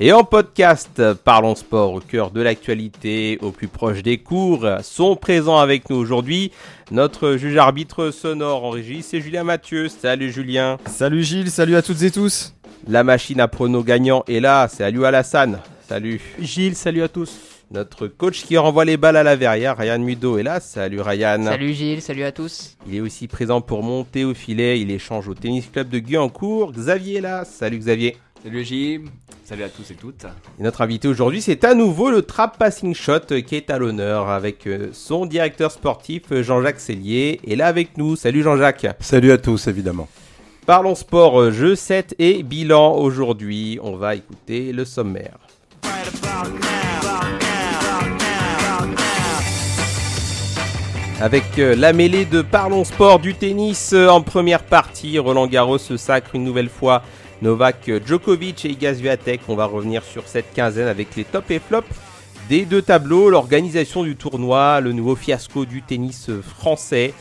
et en podcast. Parlons Sport au cœur de l'actualité, au plus proche des cours, sont présents avec nous aujourd'hui notre juge arbitre sonore en régie, c'est Julien Mathieu. Salut Julien. Salut Gilles, salut à toutes et tous. La machine à pronos gagnant est là, c'est Aliou Alassane. Salut. Gilles, salut à tous. Notre coach qui renvoie les balles à la verrière, Ryan Mudo est là. Salut Ryan. Salut Gilles, salut à tous. Il est aussi présent pour monter au filet. Il échange au tennis club de Guyancourt. Xavier est là. Salut Xavier. Salut Gilles. Salut à tous et toutes. Et notre invité aujourd'hui, c'est à nouveau le Trap Passing Shot qui est à l'honneur avec euh, son directeur sportif Jean-Jacques Cellier. Et là avec nous. Salut Jean-Jacques. Salut à tous évidemment. Parlons sport, euh, jeu 7 et bilan aujourd'hui. On va écouter le sommaire. Avec euh, la mêlée de Parlons Sport du tennis euh, en première partie, Roland Garros se sacre une nouvelle fois Novak Djokovic et Iga Swiatek. On va revenir sur cette quinzaine avec les top et flop des deux tableaux, l'organisation du tournoi, le nouveau fiasco du tennis français.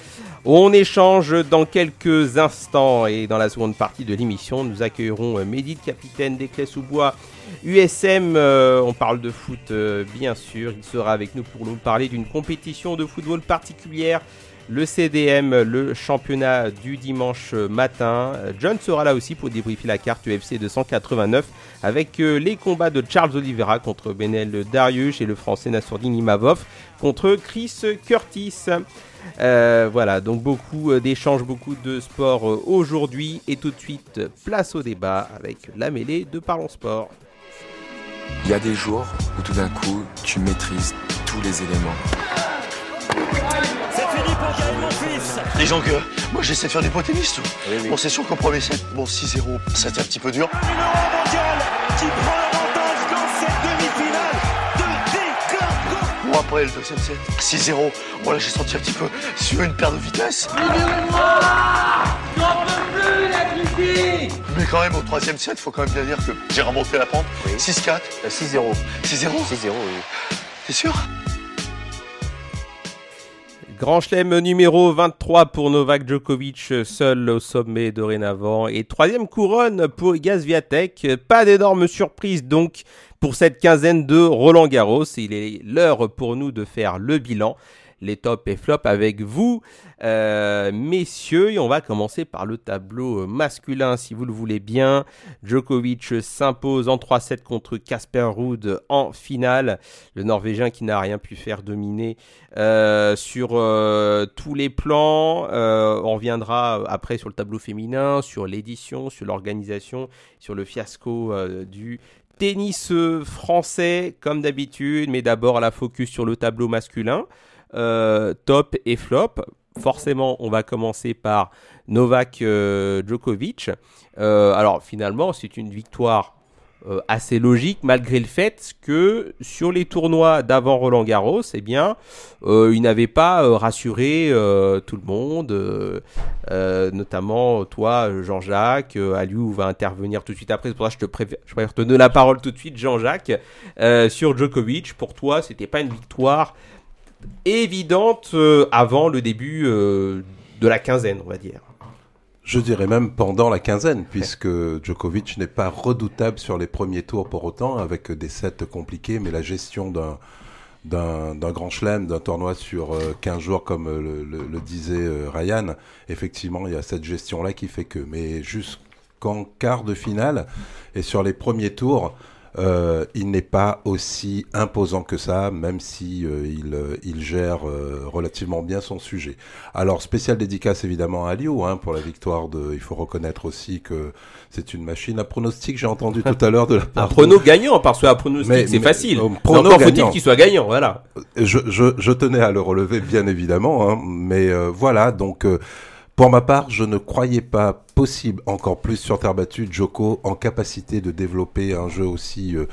On échange dans quelques instants et dans la seconde partie de l'émission, nous accueillerons Mehdi, capitaine des Clés sous bois USM. Euh, on parle de foot euh, bien sûr. Il sera avec nous pour nous parler d'une compétition de football particulière. Le CDM, le championnat du dimanche matin. John sera là aussi pour débriefer la carte UFC 289 avec les combats de Charles Oliveira contre Benel Darius et le français Nassourdine Imavov contre Chris Curtis. Euh, voilà, donc beaucoup euh, d'échanges, beaucoup de sport euh, aujourd'hui. Et tout de suite, place au débat avec la mêlée de Parlons Sport. Il y a des jours où tout d'un coup, tu maîtrises tous les éléments. Gaël, mon fils Disons que moi j'essaie de faire du beau tennis. Bon, c'est sûr qu'au premier set, bon 6-0, ça un petit peu dur. Numéro mondial qui prend après le deuxième set. 6-0. Voilà, j'ai senti un petit peu sur une paire de vitesse. Mais quand même, au troisième set, il faut quand même bien dire que j'ai remonté la pente. 6-4. 6-0. 6-0 6-0, oui. T'es sûr? Grand chelem numéro 23 pour Novak Djokovic, seul au sommet dorénavant. Et troisième couronne pour Igaz Viatek. Pas d'énorme surprise donc pour cette quinzaine de Roland Garros. Il est l'heure pour nous de faire le bilan les tops et flops avec vous, euh, messieurs. Et on va commencer par le tableau masculin, si vous le voulez bien. Djokovic s'impose en 3-7 contre Casper Ruud en finale. Le Norvégien qui n'a rien pu faire dominer euh, sur euh, tous les plans. on reviendra après sur le tableau féminin, sur l'édition, sur l'organisation, sur le fiasco du tennis français comme d'habitude, mais d'abord la focus sur le tableau masculin. Euh, top et flop. Forcément, on va commencer par Novak euh, Djokovic. Euh, alors finalement, c'est une victoire assez logique malgré le fait que sur les tournois d'avant Roland Garros, eh bien, il n'avait pas rassuré tout le monde, notamment toi, Jean-Jacques. Aliou va intervenir tout de suite après. Pour ça je te préfère, je te donner la parole tout de suite, Jean-Jacques, sur Djokovic. Pour toi, c'était pas une victoire évidente euh, avant le début euh, de la quinzaine, on va dire. Je dirais même pendant la quinzaine, puisque Djokovic n'est pas redoutable sur les premiers tours pour autant, avec des sets compliqués, mais la gestion d'un d'un grand chelem, d'un tournoi sur 15 euh, jours, comme le, disait Ryan, effectivement, il y a cette gestion-là qui fait que. Mais jusqu'en quart de finale, et sur les premiers tours, euh, il n'est pas aussi imposant que ça, même si euh, il, euh, il, gère relativement bien son sujet. Alors, spécial dédicace évidemment à Liu hein, pour la victoire de. Il faut reconnaître aussi que c'est une machine à pronostic. J'ai entendu tout à l'heure de la part. Un prono gagnant, parce que pronostic c'est facile. Prono faut-il qu'il soit gagnant, voilà. Je, je, je, tenais à le relever, bien évidemment, hein, mais voilà donc. Pour ma part, je ne croyais pas possible, encore plus sur terre battue, Joko en capacité de développer un jeu aussi, euh,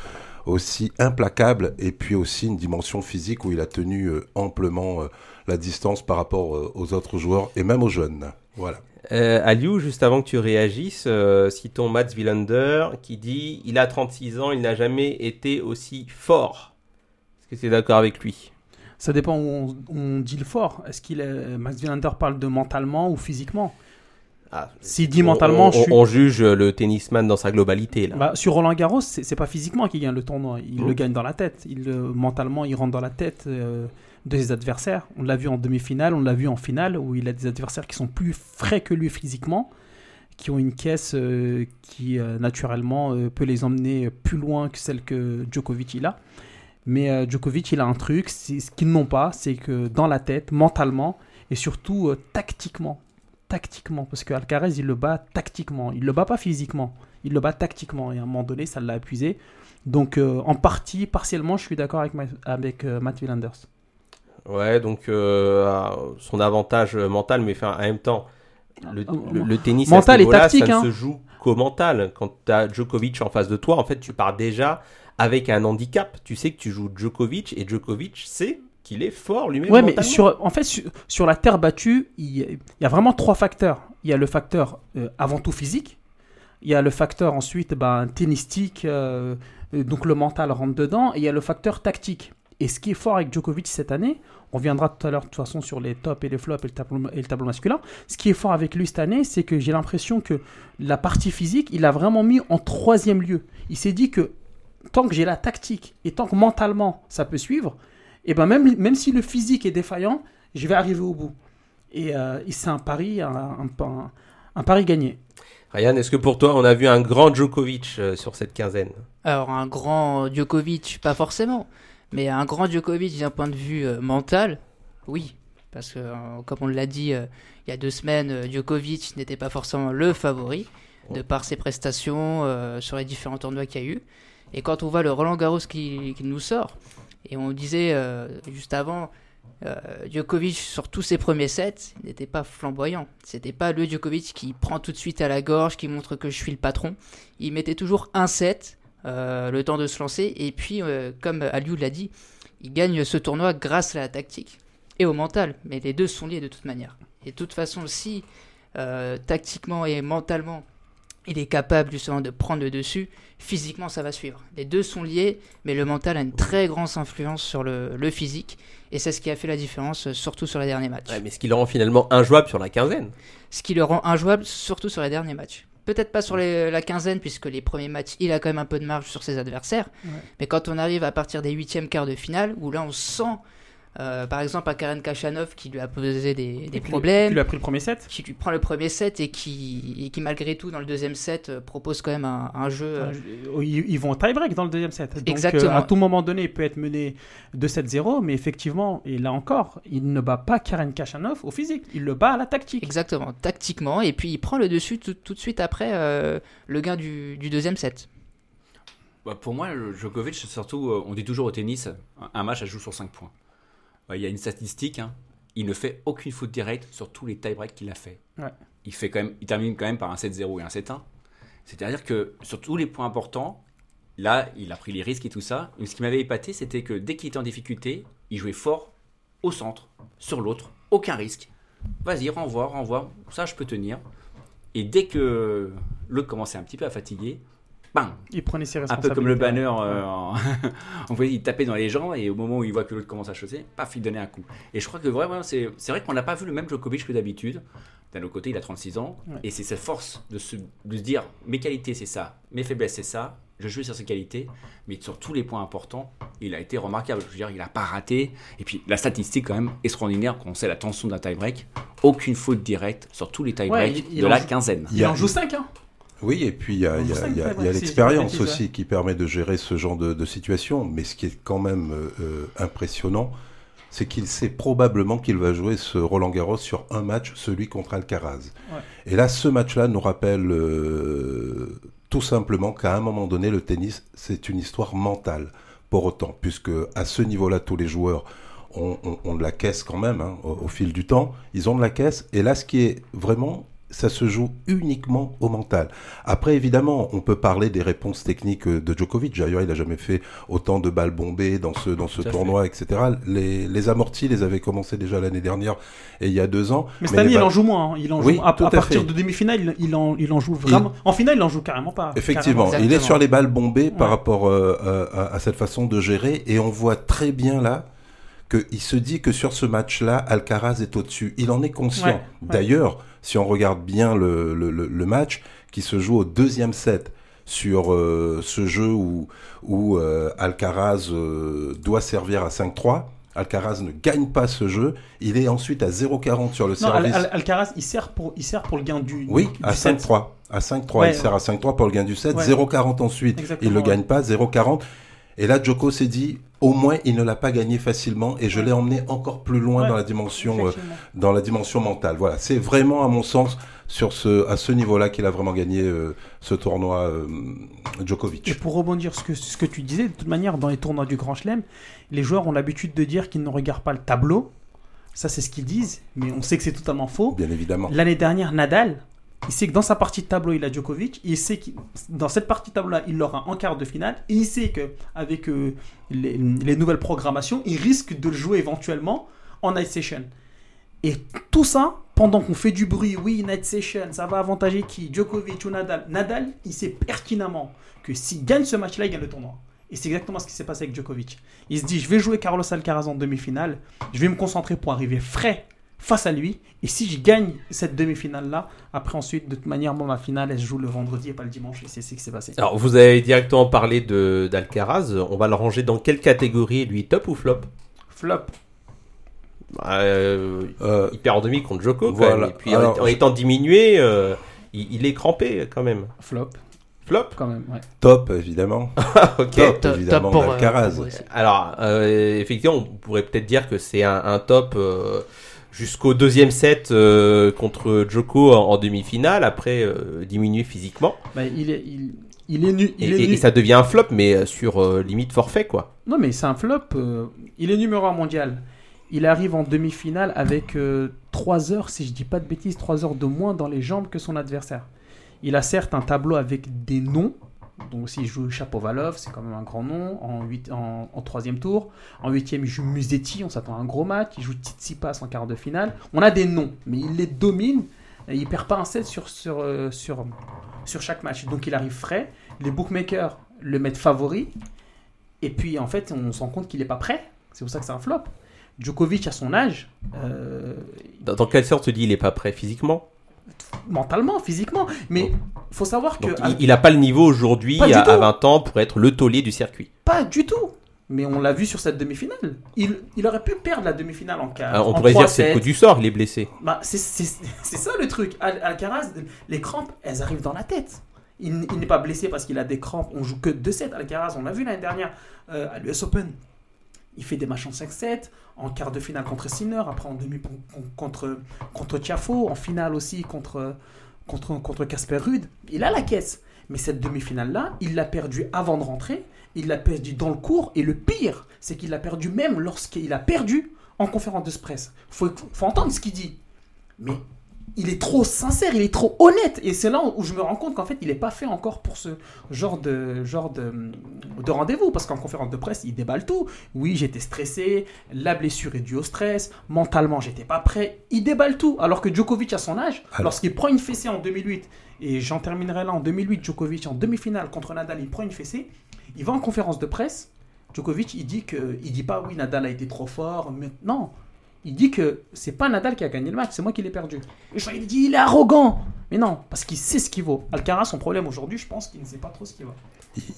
aussi implacable et puis aussi une dimension physique où il a tenu euh, amplement euh, la distance par rapport aux autres joueurs et même aux jeunes. Voilà. Aliou, juste avant que tu réagisses, citons Mats Wilander qui dit Il a 36 ans, il n'a jamais été aussi fort. Est-ce que tu es d'accord avec lui? Ça dépend où on, on dit le fort. Est-ce qu'il est... Max Wilander parle de mentalement ou physiquement? Ah, S'il dit mentalement, on, je suis... on juge le tennisman dans sa globalité. Là. Bah, sur Roland Garros, c'est pas physiquement qu'il gagne le tournoi. Il le gagne dans la tête. Il, euh, mentalement, il rentre dans la tête euh, de ses adversaires. On l'a vu en demi-finale, on l'a vu en finale, où il a des adversaires qui sont plus frais que lui physiquement, qui ont une caisse euh, qui, euh, naturellement, euh, peut les emmener plus loin que celle que Djokovic il a. Mais euh, Djokovic, il a un truc, ce qu'ils n'ont pas, c'est que dans la tête, mentalement, et surtout euh, tactiquement, tactiquement, parce que Alcaraz, il le bat tactiquement, il le bat pas physiquement, il le bat tactiquement, et à un moment donné, ça l'a épuisé. Donc, euh, en partie, partiellement, je suis d'accord avec, Ma- avec euh, Matt Wilanders. Ouais, donc euh, son avantage mental, mais enfin, en même temps, le, le- le tennis Mental à ce et tactique, ça hein. ne se joue qu'au mental. Quand tu as Djokovic en face de toi, en fait, tu pars déjà avec un handicap. Tu sais que tu joues Djokovic et Djokovic sait qu'il est fort lui-même. Ouais, mais sur, en fait, sur, sur la terre battue, il y, a- il y a vraiment trois facteurs. Il y a le facteur euh, avant tout physique. Il y a le facteur ensuite ben, tennistique, euh, euh, donc le mental rentre dedans. Et il y a le facteur tactique. Et ce qui est fort avec Djokovic cette année, on viendra tout à l'heure de toute façon sur les tops et les flops et le tableau, et le tableau masculin. Ce qui est fort avec lui cette année, c'est que j'ai l'impression que la partie physique, il a vraiment mis en troisième lieu. Il s'est dit que tant que j'ai la tactique et tant que mentalement ça peut suivre, et ben même, même si le physique est défaillant, je vais arriver au bout. Et, euh, et c'est un pari, un, un- un- un pari gagné. Ryan, est-ce que pour toi, on a vu un grand Djokovic euh, sur cette quinzaine? Alors, un grand Djokovic, pas forcément. Mais un grand Djokovic d'un point de vue euh, mental, oui. Parce que, euh, comme on l'a dit il y a deux semaines, Djokovic n'était pas forcément le favori, de par ses prestations sur les différents tournois qu'il y a eu. Et quand on voit le Roland Garros qui, nous sort, et on disait euh, juste avant, euh, Djokovic sur tous ses premiers sets n'était pas flamboyant. C'était pas le Djokovic qui prend tout de suite à la gorge, qui montre que je suis le patron. Il mettait toujours un set, euh, le temps de se lancer, et puis, comme Aliou l'a dit, il gagne ce tournoi grâce à la tactique et au mental. Mais les deux sont liés de toute manière. Et de toute façon, si tactiquement et mentalement il est capable justement de prendre le dessus, physiquement ça va suivre. Les deux sont liés, mais le mental a une très grande influence sur le, le physique, et c'est ce qui a fait la différence, euh, surtout sur les derniers matchs. Ouais, Mais ce qui le rend finalement injouable sur la quinzaine. Ce qui le rend injouable, surtout sur les derniers matchs. Peut-être pas sur les- la quinzaine, puisque les premiers matchs, il a quand même un peu de marge sur ses adversaires. Ouais. Mais quand on arrive à partir des huitièmes quarts de finale, où là on sent, euh, par exemple, à Karen Kachanov qui lui a posé des, des Qui- problèmes, Qui lui a pris le premier set qui lui prend le premier set et qui, et qui malgré tout, dans le deuxième set, euh, propose quand même un, un jeu. euh, Euh, Ils, ils vont au tie-break dans le deuxième set. Donc, Exactement. euh, à tout moment donné, il peut être mené 2-7-0, mais effectivement, et là encore, il ne bat pas Karen Kachanov au physique, il le bat à la tactique. Exactement, tactiquement, et puis il prend le dessus tout, tout de suite après euh, le gain du, du deuxième set. Bah, pour moi, le Djokovic, c'est surtout, on dit toujours au tennis, un- match, ça se joue sur 5 points. Il y a une statistique, hein, il ne fait aucune faute directe sur tous les tie-breaks qu'il a fait. Ouais. Il, fait quand même, il termine quand même par un 7-0 et un 7-1. C'est-à-dire que sur tous les points importants, là, il a pris les risques et tout ça. Mais ce qui m'avait épaté, c'était que dès qu'il était en difficulté, il jouait fort au centre, sur l'autre, aucun risque. Vas-y, renvoie, renvoie, ça je peux tenir. Et dès que l'autre commençait un petit peu à fatiguer, bang, Il prenait ses un responsabilités. peu comme le banner, euh, en- on voyait, il tapait dans les gens et au moment où il voit que l'autre commence à chausser, paf, il donnait un coup. Et je crois que vraiment, c'est c'est vrai qu'on n'a pas vu le même Djokovic que d'habitude. D'un autre côté, il a 36 ans Ouais. et c'est sa force de se, de se dire mes qualités c'est ça, mes faiblesses c'est ça, je joue sur ses qualités, mais sur tous les points importants, il a été remarquable. Je veux dire, il n'a pas raté. Et puis la statistique quand même extraordinaire quand on sait la tension d'un tie-break. Aucune faute directe sur tous les tie-breaks Ouais, il- il de la joue- quinzaine. Il en joue 5, hein Oui, et puis il y a, l'expérience aussi qui permet de gérer ce genre de, de situation. Mais ce qui est quand même euh, euh, impressionnant, c'est qu'il sait probablement qu'il va jouer ce Roland Garros sur un match, celui contre Alcaraz. Ouais. Et là, ce match-là nous rappelle euh, tout simplement qu'à un moment donné, le tennis, c'est une histoire mentale, pour autant, puisque à ce niveau-là, tous les joueurs ont, ont- ont de la caisse quand même, hein, au, au fil du temps. Ils ont de la caisse. Et là, ce qui est vraiment ça se joue uniquement au mental. Après, évidemment, on peut parler des réponses techniques de Djokovic. D'ailleurs, il n'a jamais fait autant de balles bombées dans ce, dans ce tournoi, etc. Les, les amortis les avaient commencé déjà l'année dernière et il y a deux ans. Mais cette année, il en joue moins. Hein. Il en joue à, partir de demi-finale, il, en, il en joue vraiment. En finale, il en joue carrément pas. Effectivement, il est sur les balles bombées par rapport euh, à, à cette façon de gérer et on voit très bien là qu'il se dit que sur ce match-là, Alcaraz est au-dessus. Il en est conscient. D'ailleurs, si on regarde bien le, le, le, match qui se joue au deuxième set sur euh, ce jeu où, où euh, Alcaraz euh, doit servir à 5-3, Alcaraz ne gagne pas ce jeu. Il est ensuite à 0,40 sur le service. Alcaraz, il sert, pour, il sert pour le gain du. Oui, à 5-3. À 5-3, il sert à 5-3 pour le gain du set. 0,40 ensuite. il ne le gagne pas. 0,40. Et là, Joko s'est dit, au moins, il ne l'a pas gagné facilement et je l'ai emmené encore plus loin dans la dimension, euh, dans la dimension mentale. Voilà, c'est vraiment, à mon sens, sur ce, à ce niveau-là qu'il a vraiment gagné euh, ce tournoi euh, Djokovic. Et pour rebondir sur ce que, ce que tu disais, de toute manière, dans les tournois du Grand Chelem, les joueurs ont l'habitude de dire qu'ils ne regardent pas le tableau. Ça, c'est ce qu'ils disent, mais on sait que c'est totalement faux. Bien évidemment. L'année dernière, Nadal, il sait que dans sa partie de tableau, il a Djokovic. Il sait que dans cette partie de tableau-là, il l'aura en quart de finale. Et il sait qu'avec euh, les, les, nouvelles programmations, il risque de le jouer éventuellement en night session. Et tout ça, pendant qu'on fait du bruit, oui, night session, ça va avantager qui? Djokovic ou Nadal? Nadal, il sait pertinemment que s'il gagne ce match-là, il gagne le tournoi. Et c'est exactement ce qui s'est passé avec Djokovic. Il se dit, je vais jouer Carlos Alcaraz en demi-finale. Je vais me concentrer pour arriver frais face à lui. Et si je gagne cette demi-finale-là, après ensuite, de toute manière, moi, ma finale, elle se joue le vendredi et pas le dimanche. Et c'est ce qui s'est passé. Alors, vous avez directement parlé d'Alcaraz. On va le ranger dans quelle catégorie, lui? Top ou flop? Flop. Bah, euh, euh, il perd en demi contre Joko. Voilà. Et puis, en, étant diminué, euh, il, est crampé quand même. Flop. Flop? Quand même, ouais. Top, évidemment. ok. Top, évidemment, d'Alcaraz. Alors, effectivement, on pourrait peut-être dire que c'est un, un, top jusqu'au deuxième set euh, contre Joko en, demi-finale, après euh, diminuer physiquement. Bah, il est, il, est nu. Il et, est ça devient un flop, mais euh, sur limite forfait, quoi. Non, mais c'est un flop. il est numéro 1 mondial. Il arrive en demi-finale avec 3 heures, si je dis pas de bêtises, 3 heures de moins dans les jambes que son adversaire. Il a certes un tableau avec des noms, donc s'il joue Chapovalov, c'est quand même un grand nom, en, 8, en, troisième tour. En huitième, il joue Musetti, on s'attend à un gros match. Il joue Tsitsipas en quart de finale. On a des noms, mais il les domine. Et il perd pas un set sur, sur, euh, sur, sur chaque match. Donc il arrive frais. Les bookmakers le mettent favori. Et puis en fait, on se rend compte qu'il n'est pas prêt. C'est pour ça que c'est un flop. Djokovic, à son âge. Euh, dans, dans quelle sorte tu dis il n'est pas prêt physiquement? Mentalement, physiquement. Mais il faut savoir que. il n'a pas le niveau aujourd'hui, à, 20 ans, pour être le taulier du circuit. Pas du tout. Mais on l'a vu sur cette demi-finale. Il, il, aurait pu perdre la demi-finale en 4. on pourrait dire que c'est le coup du sort, il est blessé. Bah, c'est ça le truc. Alcaraz, les crampes, elles arrivent dans la tête. Il, n'est pas blessé parce qu'il a des crampes. On joue que 2-7 Alcaraz. On l'a vu l'année dernière euh, à l'US Open. Il fait des matchs en 5-7, en quart de finale contre Sinner, après en demi contre contre Tiafo, en finale aussi contre Casper Rude. Il a la caisse. Mais cette demi-finale-là, il l'a perdu avant de rentrer, il l'a perdu dans le cours, et le pire, c'est qu'il l'a perdu même lorsqu'il a perdu en conférence de presse. Faut, faut entendre ce qu'il dit. Mais il est trop sincère, il est trop honnête. Et c'est là où je me rends compte qu'en fait, il n'est pas fait encore pour ce genre de, genre de, de rendez-vous. Parce qu'en conférence de presse, il déballe tout. Oui, j'étais stressé, la blessure est due au stress, mentalement, j'étais pas prêt. Il déballe tout. Alors que Djokovic, à son âge, lorsqu'il prend une fessée en 2008, et j'en terminerai là en 2008, Djokovic en demi-finale contre Nadal, il prend une fessée, il va en conférence de presse. Djokovic, il dit que, il dit pas oui, Nadal a été trop fort. Mais non, il dit que c'est pas Nadal qui a gagné le match, c'est moi qui l'ai perdu. Et il dit il est arrogant. Mais non, parce qu'il sait ce qu'il vaut. Alcaraz, son problème aujourd'hui, je pense qu'il ne sait pas trop ce qu'il vaut.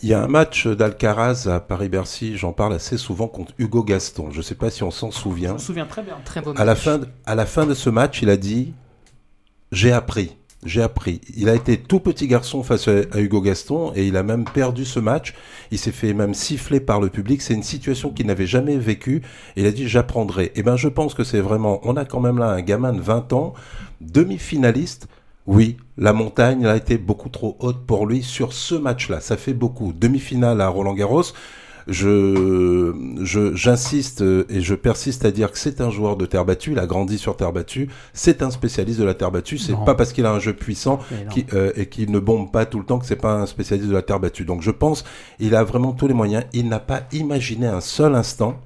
Il y a un match d'Alcaraz à Paris-Bercy, j'en parle assez souvent contre Hugo Gaston. Je ne sais pas si on s'en souvient. Je me souviens très bien. Très À la, fin de, à la fin de ce match, il a dit J'ai appris j'ai appris. Il a été tout petit garçon face à, Hugo Gaston et il a même perdu ce match. Il s'est fait même siffler par le public. C'est une situation qu'il n'avait jamais vécue. il a dit j'apprendrai. Et eh ben je pense que c'est vraiment. On a quand même là un gamin de 20 ans, demi-finaliste. Oui, la montagne a été beaucoup trop haute pour lui sur ce match-là. Ça fait beaucoup. Demi-finale à Roland Garros. Je, je, j'insiste et je persiste à dire que c'est un joueur de terre battue, il a grandi sur terre battue, c'est un spécialiste de la terre battue, c'est pas parce qu'il a un jeu puissant qui, euh, et qu'il ne bombe pas tout le temps que c'est pas un spécialiste de la terre battue. Donc je pense, il a vraiment tous les moyens, il n'a pas imaginé un seul instant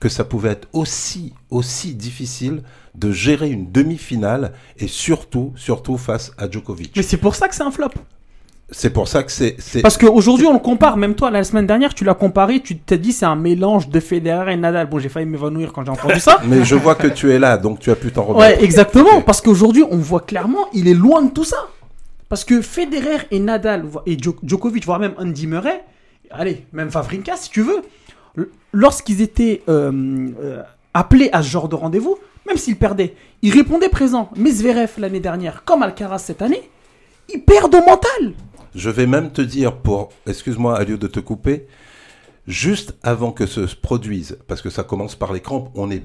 que ça pouvait être aussi, aussi difficile de gérer une demi-finale et surtout, surtout face à Djokovic. Mais c'est pour ça que c'est un flop. C'est pour ça que c'est, Parce qu'aujourd'hui, on le compare. Même toi, la semaine dernière, tu l'as comparé. Tu t'es dit c'est un mélange de Federer et Nadal. Bon, j'ai failli m'évanouir quand j'ai entendu ça. mais je vois que tu es là, donc tu as pu t'en remettre. Ouais, exactement. Parce qu'aujourd'hui, on voit clairement, il est loin de tout ça. Parce que Federer et Nadal et Djo- Djokovic, voire même Andy Murray, allez, même Favrinka si tu veux, lorsqu'ils étaient euh, euh, appelés à ce genre de rendez-vous, même s'ils perdaient, ils répondaient présent. Mais Zverev l'année dernière, comme Alcaraz cette année, ils perdent au mental. Je vais même te dire, pour, excuse-moi, à lieu de te couper, juste avant que ce se produise, parce que ça commence par les crampes, on est,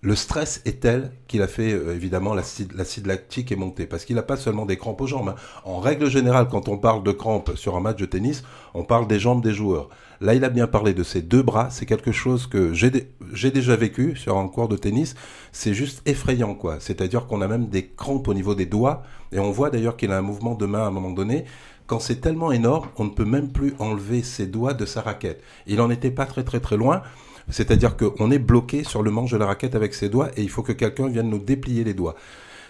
le stress est tel qu'il a fait, euh, évidemment, l'acide, lactique est monté, parce qu'il n'a pas seulement des crampes aux jambes. hein. En règle générale, quand on parle de crampes sur un match de tennis, on parle des jambes des joueurs. Là, il a bien parlé de ses deux bras. C'est quelque chose que j'ai déjà vécu sur un cours de tennis. C'est juste effrayant, quoi. C'est-à-dire qu'on a même des crampes au niveau des doigts. Et on voit d'ailleurs qu'il a un mouvement de main à un moment donné. Quand c'est tellement énorme, on ne peut même plus enlever ses doigts de sa raquette. Il en était pas très très très loin. C'est-à-dire qu'on est bloqué sur le manche de la raquette avec ses doigts et il faut que quelqu'un vienne nous déplier les doigts.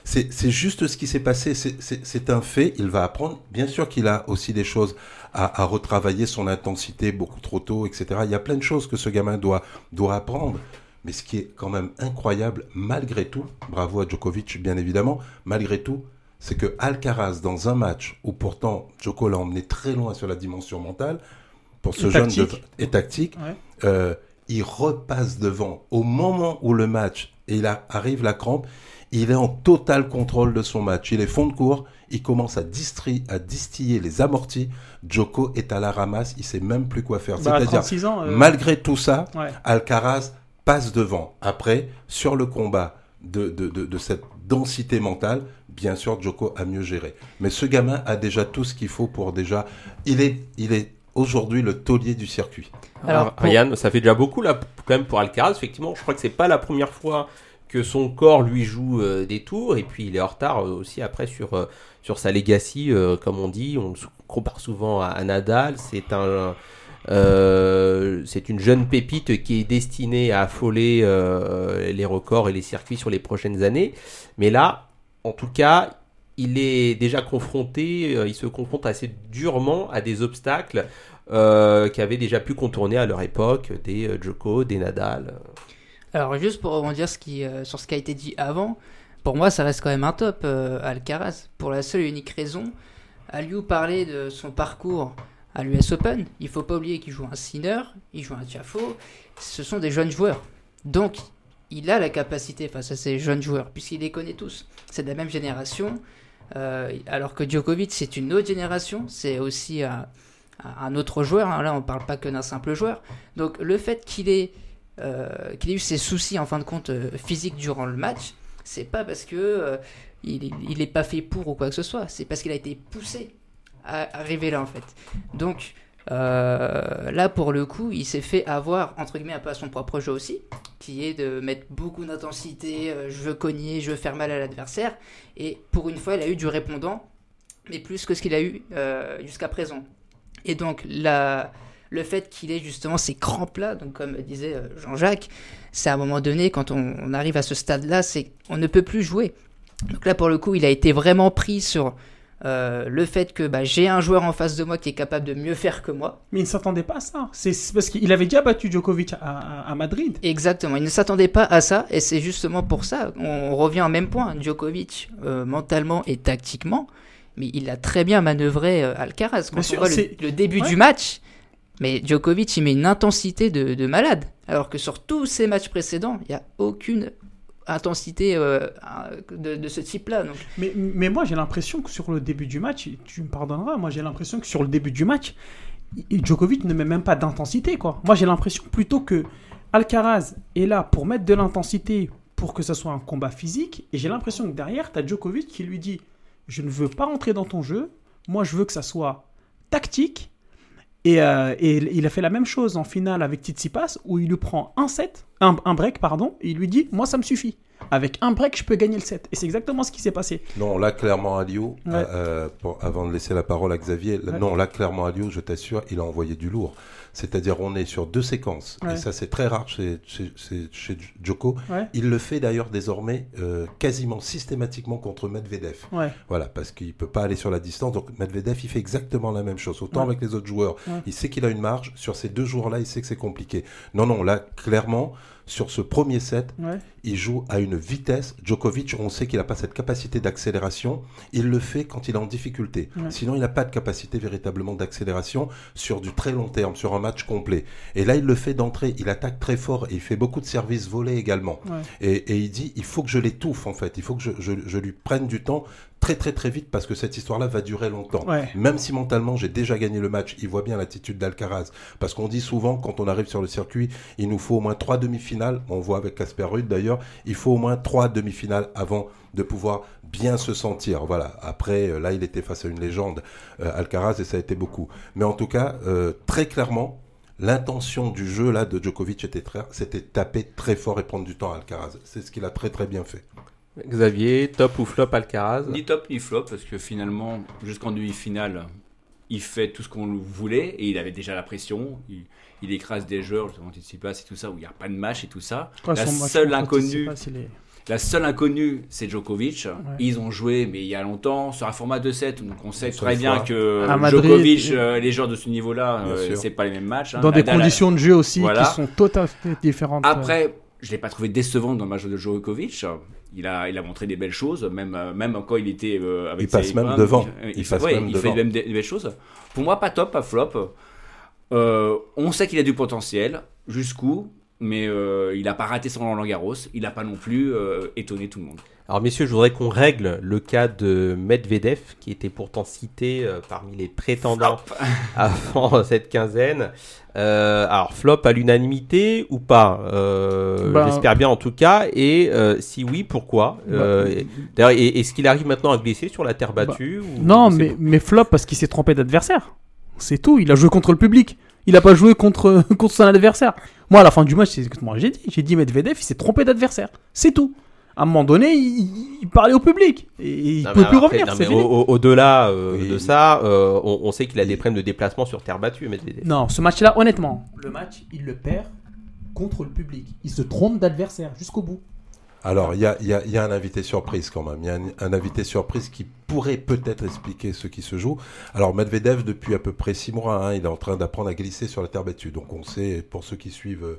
C'est juste ce qui s'est passé, c'est un fait, il va apprendre. Bien sûr qu'il a aussi des choses à, à retravailler, son intensité beaucoup trop tôt, etc. Il y a plein de choses que ce gamin doit, doit apprendre. Mais ce qui est quand même incroyable, malgré tout, bravo à Djokovic bien évidemment, malgré tout, c'est que Alcaraz, dans un match où pourtant Djoko l'a emmené très loin sur la dimension mentale, pour ce Et jeune tactique. de, et tactique, Ouais. euh, il repasse devant au moment où le match et il a- arrive la crampe, il est en total contrôle de son match. Il est fond de cours, il commence à, distri- à distiller les amortis. Joko est à la ramasse, il sait même plus quoi faire. Bah, C'est-à-dire, 36 ans. euh, malgré tout ça, ouais. Alcaraz passe devant. Après, sur le combat de, de, de, de cette densité mentale, bien sûr, Djoko a mieux géré. Mais ce gamin a déjà tout ce qu'il faut pour déjà. Il est, il est aujourd'hui le taulier du circuit. Alors, pour- Yann, ça fait déjà beaucoup là, quand même pour Alcaraz. Effectivement, je crois que c'est pas la première fois que son corps lui joue euh, des tours et puis il est en retard euh, aussi après sur euh, sur sa legacy, euh, comme on dit. On compare souvent à, à Nadal. C'est un euh, c'est une jeune pépite qui est destinée à affoler euh, les records et les circuits sur les prochaines années. Mais là, en tout cas, il est déjà confronté, euh, il se confronte assez durement à des obstacles euh, qui avaient déjà pu contourner à leur époque des euh, Djoko, des Nadal. Alors juste pour rebondir ce euh, sur ce qui a été dit avant, pour moi ça reste quand même un top euh, Alcaraz, pour la seule et unique raison, Aliou parlait de son parcours à l'US Open, il faut pas oublier qu'il joue un Sinner, il joue un Tiafo, ce sont des jeunes joueurs. Donc il a la capacité face à ces jeunes joueurs, puisqu'il les connaît tous. C'est de la même génération, euh, alors que Djokovic c'est une autre génération, c'est aussi un, un autre joueur, hein. là on parle pas que d'un simple joueur. Donc le fait qu'il ait euh, eu ses soucis en fin de compte euh, physiques durant le match, c'est pas parce que euh, il, il est pas fait pour ou quoi que ce soit, c'est parce qu'il a été poussé à arriver là en fait. Donc euh, là pour le coup, il s'est fait avoir entre guillemets un peu à son propre jeu aussi, qui est de mettre beaucoup d'intensité, euh, je veux cogner, je veux faire mal à l'adversaire, et pour une fois il a eu du répondant, mais plus que ce qu'il a eu euh, jusqu'à présent. Et donc la le fait qu'il ait justement ces crampes-là, donc comme disait Jean-Jacques, c'est à un moment donné, quand on, on arrive à ce stade-là, c'est on ne peut plus jouer. Donc là, pour le coup, il a été vraiment pris sur euh, le fait que bah, j'ai un joueur en face de moi qui est capable de mieux faire que moi. Mais il ne s'attendait pas à ça. C'est parce qu'il avait déjà battu Djokovic à, à- à Madrid. Exactement, il ne s'attendait pas à ça, et c'est justement pour ça, on revient au même point, Djokovic, euh, mentalement et tactiquement, mais il a très bien manœuvré euh, Alcaraz. Quand Bien on sûr, voit le, début Ouais. du match, mais Djokovic, il met une intensité de, de malade, alors que sur tous ses matchs précédents, il n'y a aucune intensité euh, de, de ce type-là. Mais, mais moi, j'ai l'impression que sur le début du match, tu me pardonneras, moi j'ai l'impression que sur le début du match, Djokovic ne met même pas d'intensité. quoi. Moi, j'ai l'impression plutôt que Alcaraz est là pour mettre de l'intensité pour que ce soit un combat physique. Et j'ai l'impression que derrière, tu as Djokovic qui lui dit Je ne veux pas rentrer dans ton jeu. Moi, je veux que ça soit tactique. Et, euh, et il a fait la même chose en finale avec Tsitsipas, où il lui prend un set, un, un break, pardon, et il lui dit Moi, ça me suffit. Avec un break, je peux gagner le set. Et c'est exactement ce qui s'est passé. Non, là, clairement, Ouais. euh, pour- avant de laisser la parole à Xavier, Ouais. non, là, clairement, Lyon, je t'assure, il a envoyé du lourd. C'est-à-dire, on est sur deux séquences. Ouais. Et ça, c'est très rare chez, chez, chez- chez Djoko. Il le fait d'ailleurs désormais euh, quasiment systématiquement contre Medvedev. Voilà, parce qu'il peut pas aller sur la distance. Donc Medvedev, il fait exactement la même chose. Autant avec les autres joueurs, il sait qu'il a une marge. Sur ces deux jours-là, il sait que c'est compliqué. Non, non, là, clairement, sur ce premier set, Ouais. Il joue à une vitesse. Djokovic, on sait qu'il n'a pas cette capacité d'accélération. Il le fait quand il est en difficulté. Ouais. Sinon, il n'a pas de capacité véritablement d'accélération sur du très long terme, sur un match complet. Et là, il le fait d'entrée. Il attaque très fort et il fait beaucoup de services volés également. Ouais. Et, et il dit, il faut que je l'étouffe en fait. Il faut que je, je- je lui prenne du temps très très très vite parce que cette histoire-là va durer longtemps. Ouais. Même si mentalement j'ai déjà gagné le match, il voit bien l'attitude d'Alcaraz. Parce qu'on dit souvent quand on arrive sur le circuit, il nous faut au moins trois demi-finales. On voit avec Casper Ruud d'ailleurs, il faut au moins trois demi-finales avant de pouvoir bien se sentir. Voilà. Après, euh, là, il était face à une légende, euh, Alcaraz, et ça a été beaucoup. Mais en tout cas, euh, très clairement, l'intention du jeu là de Djokovic était très, c'était taper très fort et prendre du temps à Alcaraz. C'est ce qu'il a très très bien fait. Xavier, top ou flop Alcaraz? Ni top ni flop, parce que finalement, jusqu'en demi-finale, il fait tout ce qu'on voulait et il avait déjà la pression. Il, il écrase des joueurs, justement, Tsitsipas et tout ça, où il n'y a pas de match et tout ça. La match seule inconnue. La seule inconnue, c'est Djokovic. Ils ont joué, mais il y a longtemps, sur un format de 7. Donc on sait très bien fois. que À Madrid, Djokovic, et- euh, les joueurs de ce niveau-là, euh, c'est pas les mêmes matchs. hein. Dans des Nadal conditions de jeu aussi Voilà. qui sont totalement différentes. Après, je l'ai pas trouvé décevant dans le match de Djokovic. Il a, il a montré des belles choses, même, euh, même quand il était euh, avec Il passe ses même devant. Il, Il il fait, passe ouais, même il fait même des, des belles choses. Pour moi, pas top, pas flop. Euh, on sait qu'il a du potentiel. Jusqu'où mais euh, il n'a pas raté son Roland Garros, il n'a pas non plus euh, étonné tout le monde. Alors messieurs, je voudrais qu'on règle le cas de Medvedev, qui était pourtant cité euh, parmi les prétendants avant cette quinzaine. Euh, alors flop à l'unanimité ou pas? Euh, Ben- J'espère bien en tout cas. Et euh, si oui, pourquoi? Euh, D'ailleurs, et- est-ce qu'il arrive maintenant à glisser sur la terre battue ou- Non, mais, mais flop parce qu'il s'est trompé d'adversaire. C'est tout. Il a joué contre le public. Il a pas joué contre, contre son adversaire. Moi, à la fin du match, c'est ce que moi j'ai dit. J'ai dit Medvedev, il s'est trompé d'adversaire. C'est tout. À un moment donné, il, il parlait au public. Et il Non, peut plus après, revenir. au- au- Au-delà euh, Oui. de ça, euh, on, on sait qu'il a des problèmes de déplacement sur terre battue, Medvedev. Non, ce match-là, honnêtement, le match, il le perd contre le public. Il se trompe d'adversaire jusqu'au bout. Alors, il y a, il y a- il y a un invité surprise quand même. Il y a un, un invité surprise qui pourrait peut-être expliquer ce qui se joue. Alors, Medvedev, depuis à peu près six mois, hein, il est en train d'apprendre à glisser sur la terre battue. Donc, on sait, pour ceux qui suivent euh,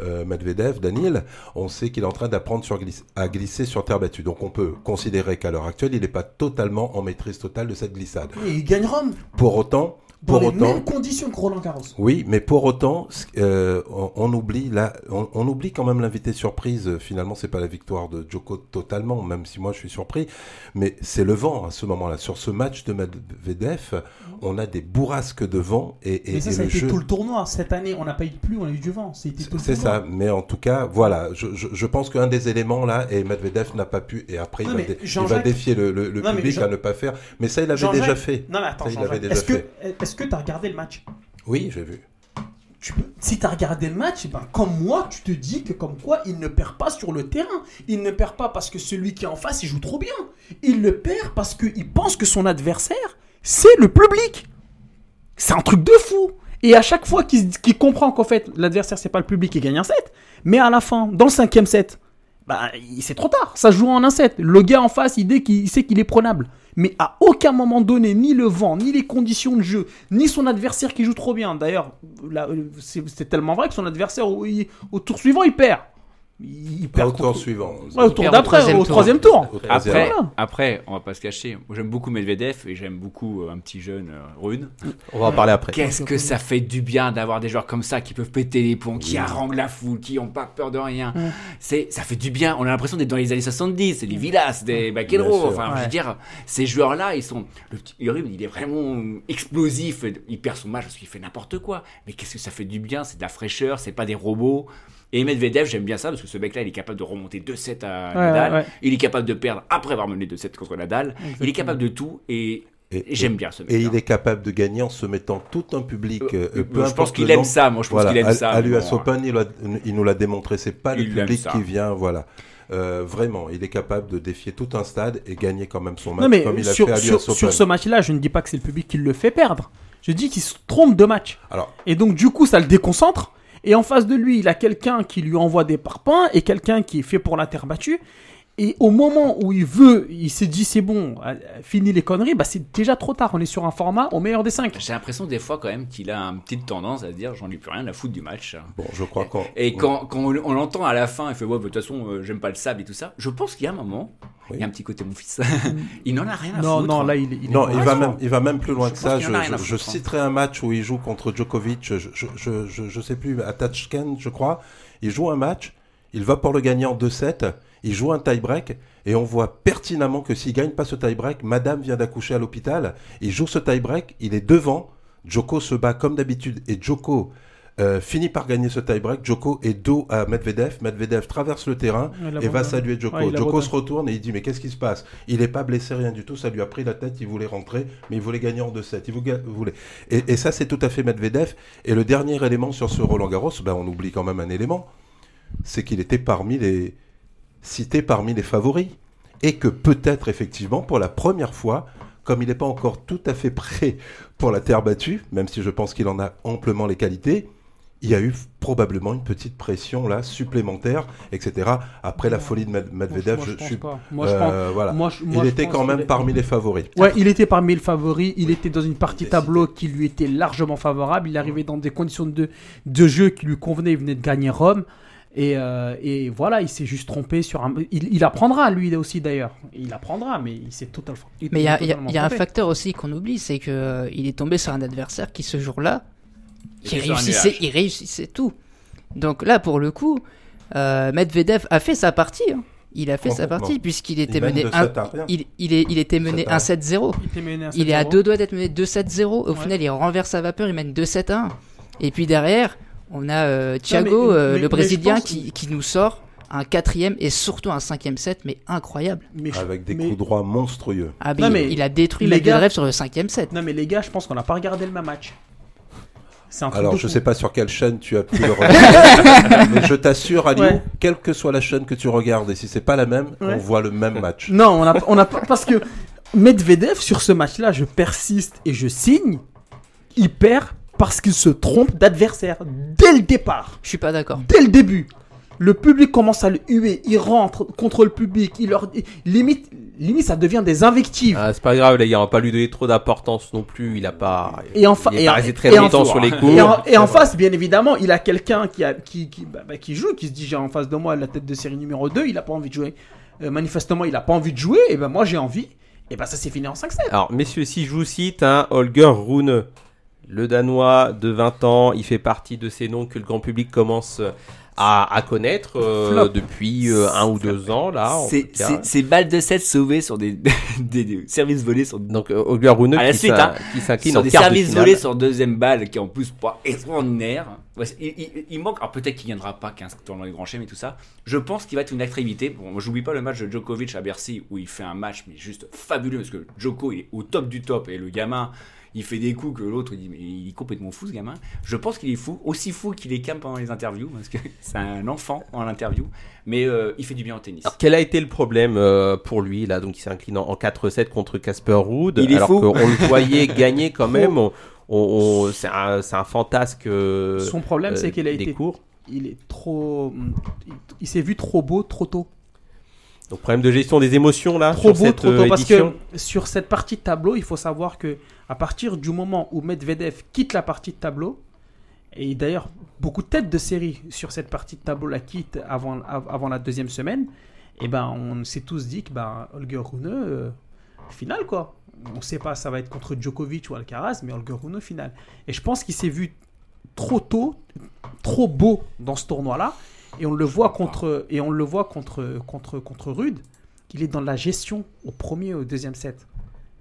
euh, Medvedev, Daniel, on sait qu'il est en train d'apprendre glisse- à glisser sur terre battue. Donc, on peut considérer qu'à l'heure actuelle, il n'est pas totalement en maîtrise totale de cette glissade. Et il gagne Rome Pour autant, dans pour les autant, mêmes conditions que Roland Garros. oui, mais pour autant, euh, on, on oublie là, on, on oublie quand même l'invité surprise. Finalement, c'est pas la victoire de Djoko totalement, même si moi je suis surpris. Mais c'est le vent à ce moment-là. Sur ce match de Medvedev, on a des bourrasques de vent et, et, Mais ça, et ça a été jeu. tout le tournoi. Cette année, on n'a pas eu de pluie, on a eu du vent. C'était tout le C'est ça, mais en tout cas, voilà, je, je, je pense qu'un des éléments là, et Medvedev n'a pas pu, et après il, va, il défier le, le- le Non, mais public Jean- à ne pas faire. Mais ça, il avait déjà fait. Non, mais attends, est-ce que fait. est-ce que tu as regardé le match? Oui, j'ai vu. tu peux, si tu as regardé le match, ben, comme moi, tu te dis que comme quoi il ne perd pas sur le terrain. Il ne perd pas parce que celui qui est en face, il joue trop bien. Il le perd parce qu'il pense que son adversaire, c'est le public. C'est un truc de fou. Et à chaque fois qu'il comprend qu'en fait, l'adversaire, c'est pas le public, il gagne un set. Mais à la fin, dans le cinquième set, bah, c'est trop tard. Ça joue en un set. Le gars en face, il, sait qu'il est prenable. Mais à aucun moment donné, ni le vent, ni les conditions de jeu, ni son adversaire qui joue trop bien. D'ailleurs, euh, c'est tellement vrai que son adversaire, au tour suivant, il perd. Il, perd au tour suivant. Ouais, au tour au d'après, troisième au tour. troisième tour. Après, après, on va pas se cacher. Moi, j'aime beaucoup Medvedev et j'aime beaucoup euh, un petit jeune euh, Rune. On va en parler après. Qu'est-ce que ça fait du bien d'avoir des joueurs comme ça qui peuvent péter les plombs, qui haranguent la foule, qui ont pas peur de rien. C'est, ça fait du bien. On a l'impression d'être dans les années 70. C'est des Villas, des sûr. Enfin, je veux dire, ces joueurs-là, ils sont. Le petit Rune, il est vraiment explosif. Il perd son match parce qu'il fait n'importe quoi. Mais qu'est-ce que ça fait du bien? C'est de la fraîcheur. C'est pas des robots. Et Medvedev, j'aime bien ça parce que ce mec-là, il est capable de remonter 2-7 à Ouais, Nadal. ouais, ouais. Il est capable de perdre après avoir mené 2-7 contre Nadal. Il est capable de tout. Et Et, J'aime bien ce mec. Et il est capable de gagner en se mettant tout un public. Euh, euh, peu je pense qu'il aime ça, moi, je pense Voilà, qu'il aime à- ça, À l'US bon, Open, il, il nous l'a démontré. C'est pas le public qui vient, voilà. Euh, vraiment, il est capable de défier tout un stade et gagner quand même son match Non, mais comme il a sur, fait à l'US sur, Open. sur ce match-là, je ne dis pas que c'est le public qui le fait perdre. Je dis qu'il se trompe de match. Alors, Et donc, du coup, ça le déconcentre. Et en face de lui, il a quelqu'un qui lui envoie des parpaings et quelqu'un qui est fait pour la terre battue. Et au moment où il veut, il s'est dit c'est bon, euh, fini les conneries, bah c'est déjà trop tard. On est sur un format au meilleur des cinq. J'ai l'impression des fois quand même qu'il a une petite tendance à se dire j'en ai plus rien à foutre du match. bon, je crois qu'on. Et quand, quand on, on l'entend à la fin, il fait ouais, de toute façon, euh, j'aime pas le sable et tout ça. Je pense qu'il y a un moment, il y a un petit côté mon fils. il n'en a rien à Non, foutre. non, là, il Non, il va, même, il va même plus loin Je que ça. Je, hein. citerai un match où il joue contre Djokovic, je, je, je, je, je sais plus, à Tashkent, je crois. Il joue un match, il va pour le gagner en 2-7, il joue un tie-break, et on voit pertinemment que s'il gagne pas ce tie-break, Madame vient d'accoucher à l'hôpital, il joue ce tie-break, il est devant, Djoko se bat comme d'habitude, et Djoko euh, finit par gagner ce tie-break, Djoko est dos à Medvedev, Medvedev traverse le terrain et va saluer Djoko abandonne. se retourne et il dit mais qu'est-ce qui se passe? Il n'est pas blessé rien du tout, ça lui a pris la tête, il voulait rentrer, mais il voulait gagner en 2-7. Il voulait, voulait- Et, et ça c'est tout à fait Medvedev. Et le dernier élément sur ce Roland Garros, ben on oublie quand même un élément, c'est qu'il était parmi les cité parmi les favoris. Et que peut-être effectivement pour la première fois, comme il n'est pas encore tout à fait prêt pour la terre battue, même si je pense qu'il en a amplement les qualités, il y a eu probablement une petite pression là supplémentaire, etc. Après la folie de Med- Medvedev, Moi, je suis pas. Moi, je euh, pense- voilà. moi, je- moi, il était quand qu'il même parmi les favoris. Ouais, il était parmi les favoris, il était dans une partie tableau qui lui était largement favorable, il arrivait dans des conditions de, de jeu qui lui convenaient, il venait de gagner Rome. Et, euh, et voilà, il s'est juste trompé sur un. Il, il apprendra, lui aussi d'ailleurs. Il apprendra, mais il s'est totalement. il Mais il y a, y y un facteur aussi qu'on oublie, c'est que euh, il est tombé sur un adversaire qui ce jour-là, qui réussissait, il réussissait tout. Donc là, pour le coup, euh, Medvedev a fait sa partie. hein. Il a fait sa partie puisqu'il Il était mené de un- 7 à rien. il, il est, il était mené 7 à 1-7-0. Il est à 7-0. deux doigts d'être mené 2-7-0. Au final, il renverse sa vapeur, il mène 2-7-1. Et puis derrière, on a euh, Thiago, mais- euh, mais- le Brésilien, pense- qui, qui nous sort un quatrième et surtout un cinquième set, mais incroyable. Mais je- Avec des mais- coups droits monstrueux. Ah, Non, il- mais il a détruit les gars- Medvedev sur le cinquième set. Non, mais les gars, je pense qu'on n'a pas regardé le même match. C'est un truc Alors, de je fou. sais pas sur quelle chaîne tu as pu le regarder, mais je t'assure, Aliou, Ouais. quelle que soit la chaîne que tu regardes, et si c'est pas la même, Ouais. on voit le même match. Non, on a, on a pas. Parce que Medvedev, sur ce match-là, je persiste et je signe. Il perd parce qu'il se trompe d'adversaire dès le départ. Je suis pas d'accord. Dès le début. Le public commence à le huer. Il rentre contre le public. Il leur. Limite, limite ça devient des invectives. Ah, c'est pas grave, les gars, on va pas lui donner trop d'importance non plus. Il a pas. Et en fa- il est et pas en- resté très et en- longtemps sur les cours. Et en, et en face, bien évidemment, il a quelqu'un qui, a, qui, qui, bah, bah, qui joue, qui se dit j'ai en face de moi la tête de série numéro 2, il a pas envie de jouer. Euh, manifestement, il a pas envie de jouer, et ben moi j'ai envie. Et ben ça s'est fini en 5-7. Alors, messieurs, si je vous cite, hein, Holger Rune, le Danois de 20 ans, il fait partie de ces noms que le grand public commence à, à connaître euh, depuis euh, un ou deux ans, là. c'est balles de 7 sauvées sur des, des, des services volés sur, Donc, euh, Holger Rune à la qui suite, hein, qui s'incline sur en des de services finale. volés sur deuxième balle qui en plus pas extraordinaire. Ouais, il, il- il manque, alors peut-être qu'il gagnera pas 15 tournois de grand chelem et tout ça. Je pense qu'il va être une activité. Bon, moi, j'oublie pas le match de Djokovic à Bercy où il fait un match mais juste fabuleux parce que Djoko il est au top du top et le gamin il fait des coups que l'autre il dit mais il est complètement fou ce gamin. Je pense qu'il est fou, aussi fou qu'il est calme pendant les interviews parce que c'est un enfant en interview, mais euh, il fait du bien au tennis. Alors, quel a été le problème euh, pour lui là? Donc il s'incline en en 4-7 contre Casper Ruud, Il est alors fou. qu'on le voyait gagner quand même. On, on- on- c'est un, c'est un fantasque. euh, Son problème, euh, c'est qu'il a des été. cours. Il est trop. Il, il s'est vu trop beau, trop tôt. Donc problème de gestion des émotions là Trop sur beau, cette trop euh, tôt. Parce que sur cette partie de tableau, il faut savoir que à partir du moment où Medvedev quitte la partie de tableau, et d'ailleurs beaucoup de têtes de série sur cette partie de tableau la quittent avant, av- avant la deuxième semaine, et ben on s'est tous dit que ben, Holger Rune, euh, finale quoi. On sait pas, ça va être contre Djokovic ou Alcaraz, mais Holger Rune finale. Et je pense qu'il s'est vu trop tôt, trop beau dans ce tournoi-là, et on le voit contre et on le voit contre contre contre Rude. Il est dans la gestion au premier et au deuxième set.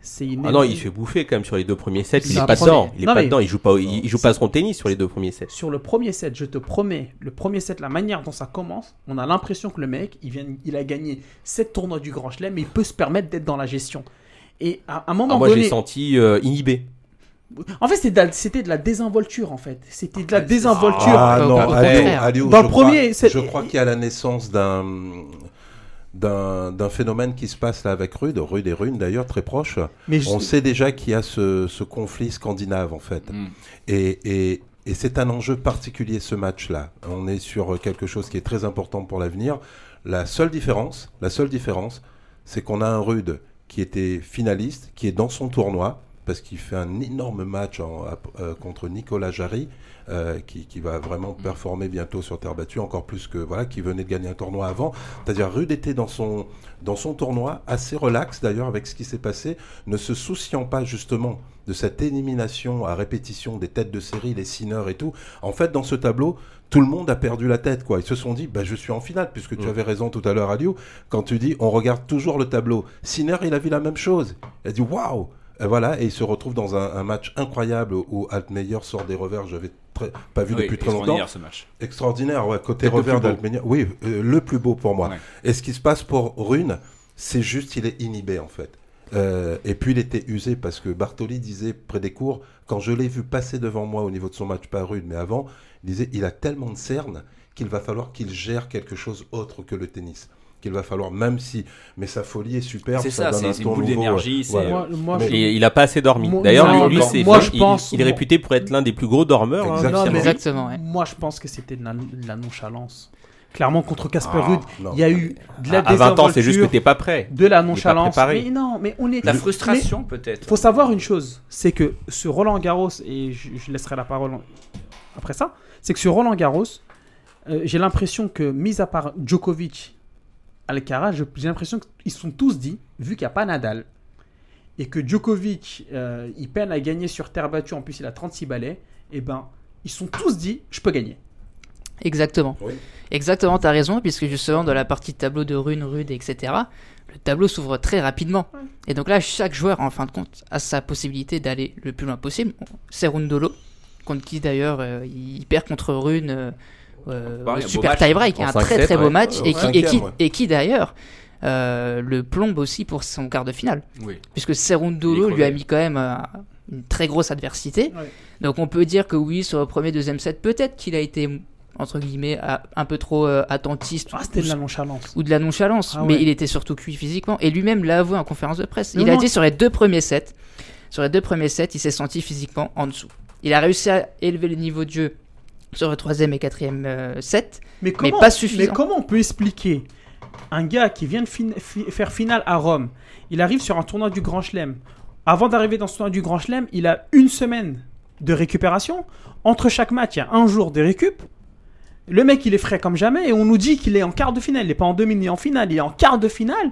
C'est une Ah non, il se fait bouffer quand même sur les deux premiers sets. Il Ça est pas dedans. Il est Non, pas dedans. Il joue pas. Il, il joue pas son tennis sur les deux premiers sets. Sur le premier set, je te promets, le premier set, la manière dont ça commence, on a l'impression que le mec, il, vient, il a gagné 7 tournois du Grand Chelem, mais il peut se permettre d'être dans la gestion. Et à un moment Ah, moi, donné. j'ai senti euh, inhibé. En fait, c'était de, la- désinvolture, en fait. C'était de la désinvolture. Ah non, Aliou, Dans je le premier, je crois qu'il y a la naissance d'un d'un d'un phénomène qui se passe là avec Rude, Rude et Rune d'ailleurs très proches. Mais je- On sait déjà qu'il y a ce, ce conflit scandinave en fait. Mm. Et, et, et c'est un enjeu particulier ce match-là. On est sur quelque chose qui est très important pour l'avenir. La seule différence, la seule différence, c'est qu'on a un Rude qui était finaliste, qui est dans son tournoi, parce qu'il fait un énorme match en- euh, contre Nicolas Jarry, euh, qui, qui va vraiment performer bientôt sur terre battue, encore plus que voilà, qui venait de gagner un tournoi avant. C'est-à-dire Rude était dans son dans son tournoi assez relax d'ailleurs avec ce qui s'est passé, ne se souciant pas justement de cette élimination à répétition des têtes de série, les Sinner et tout. En fait, dans ce tableau, tout le monde a perdu la tête, quoi. Ils se sont dit, bah, je suis en finale, puisque tu Mm. avais raison tout à l'heure, Aliou, quand tu dis, on regarde toujours le tableau. Sinner, il a vu la même chose. Il a dit, waouh! Et voilà, et il se retrouve dans un, un match incroyable où Altmeyer sort des revers. Je n'avais pas vu Oui, depuis très longtemps. extraordinaire, ce match. Extraordinaire, ouais, côté revers d'Altmeyer. Oui, euh, le plus beau pour moi. Ouais. Et ce qui se passe pour Rune, c'est juste il est inhibé en fait. Euh, et puis il était usé parce que Bartoli disait près des cours, quand je l'ai vu passer devant moi au niveau de son match, pas Rune, mais avant, il disait il a tellement de cernes qu'il va falloir qu'il gère quelque chose autre que le tennis. Qu'il va falloir, même si, mais sa folie est superbe. C'est ça, donne c'est- une boule d'énergie, Voilà. Je- il a pas assez dormi. D'ailleurs, lui, c'est, moi, enfin, je il- pense- il, est réputé pour être l'un des plus gros dormeurs. hein. Exactement. Non, mais Exactement, ouais. Moi, je pense que c'était de la, de la nonchalance. Clairement, contre Casper Ah, Ruud, il y a eu de la À 20 ans, c'est juste que t'es pas prêt. de la nonchalance. Mais non, mais on est. La frustration, peut-être. faut savoir une chose, c'est que ce Roland Garros, et je, je laisserai la parole après ça, c'est que sur Roland Garros, euh, j'ai l'impression que, mis à part Djokovic, Alcaraz, j'ai l'impression qu'ils sont tous dit, vu qu'il n'y a pas Nadal, et que Djokovic, euh, il peine à gagner sur terre battue, en plus il a 36 balais, et ben, ils sont tous dit, je peux gagner. Exactement. Oui. Exactement, tu as raison, puisque justement, dans la partie de tableau de runes, rude, etc., le tableau s'ouvre très rapidement. Et donc là, chaque joueur, en fin de compte, a sa possibilité d'aller le plus loin possible. Serundolo, contre qui d'ailleurs euh, il perd contre Rune euh, euh, Pareil, super match. tie-break, un 5-7, très très beau ouais. match, et qui, et cinquième, qui, ouais. et qui d'ailleurs euh, le plombe aussi pour son quart de finale. Oui. Puisque Serundolo lui a mis quand même euh, une très grosse adversité. Ouais. Donc on peut dire que oui, sur le premier, deuxième set, peut-être qu'il a été, entre guillemets, à- un peu trop euh, attentiste Ah, ou- c'était de la nonchalance. ou de la nonchalance, Ah mais ouais. il était surtout cuit physiquement. Et lui-même l'a avoué en conférence de presse. Mais il a dit sur les deux premiers sets, sur les deux premiers sets, il s'est senti physiquement en dessous. Il a réussi à élever le niveau de jeu sur le troisième et quatrième euh, set. Mais, comment, pas suffisant. mais comment on peut expliquer un gars qui vient de fin- fi- faire finale à Rome, il arrive sur un tournoi du Grand Chelem. Avant d'arriver dans ce tournoi du Grand Chelem, il a une semaine de récupération. Entre chaque match, il y a un jour de récup. Le mec, il est frais comme jamais et on nous dit qu'il est en quart de finale. Il n'est pas en demi, ni en finale. Il est en quart de finale.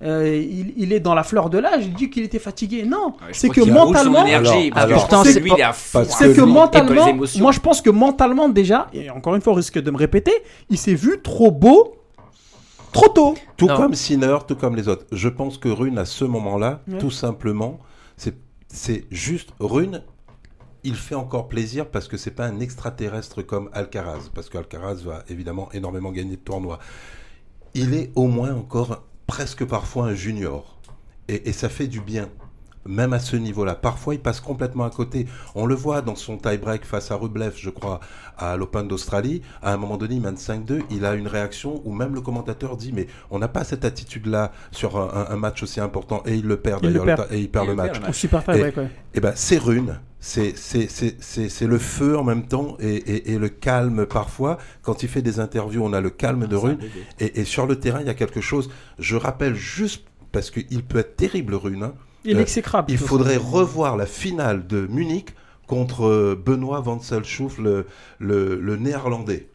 Euh, il, il est dans la fleur de l'âge. Il dit qu'il était fatigué. Non, Ouais, je c'est que son mentalement, que que c'est lui, pas- il est à fond. parce à c'est que mentalement, moi je pense que mentalement déjà, et encore une fois au risque de me répéter, il s'est vu trop beau, trop tôt. Tout Non. comme Sinner, tout comme les autres. Je pense que Rune, à ce moment-là, Ouais. tout simplement, c'est c'est juste Rune. Il fait encore plaisir parce que c'est pas un extraterrestre comme Alcaraz, parce qu'Alcaraz va évidemment énormément gagner de tournois. Il est au moins encore presque parfois un junior, et, et ça fait du bien. Même à ce niveau-là. Parfois, il passe complètement à côté. On le voit dans son tie-break face à Rublev, je crois, à l'Open d'Australie. À un moment donné, il mène 5-2. Il a une réaction où même le commentateur dit Mais on n'a pas cette attitude-là sur un, match aussi important. Et il le perd Il le d'ailleurs. perd. Et il perd Il le perd, match. le Au match. super tie-break, ouais. Et ben, c'est Rune. C'est le feu en même temps et, et- et le calme parfois. Quand il fait des interviews, on a le calme de Rune. Et, et sur le terrain, il y a quelque chose. Je rappelle juste, parce qu'il peut être terrible, Rune. hein. Il est Euh, exécrable. Il faudrait revoir la finale de Munich contre euh, Benoît Van le, le, le néerlandais.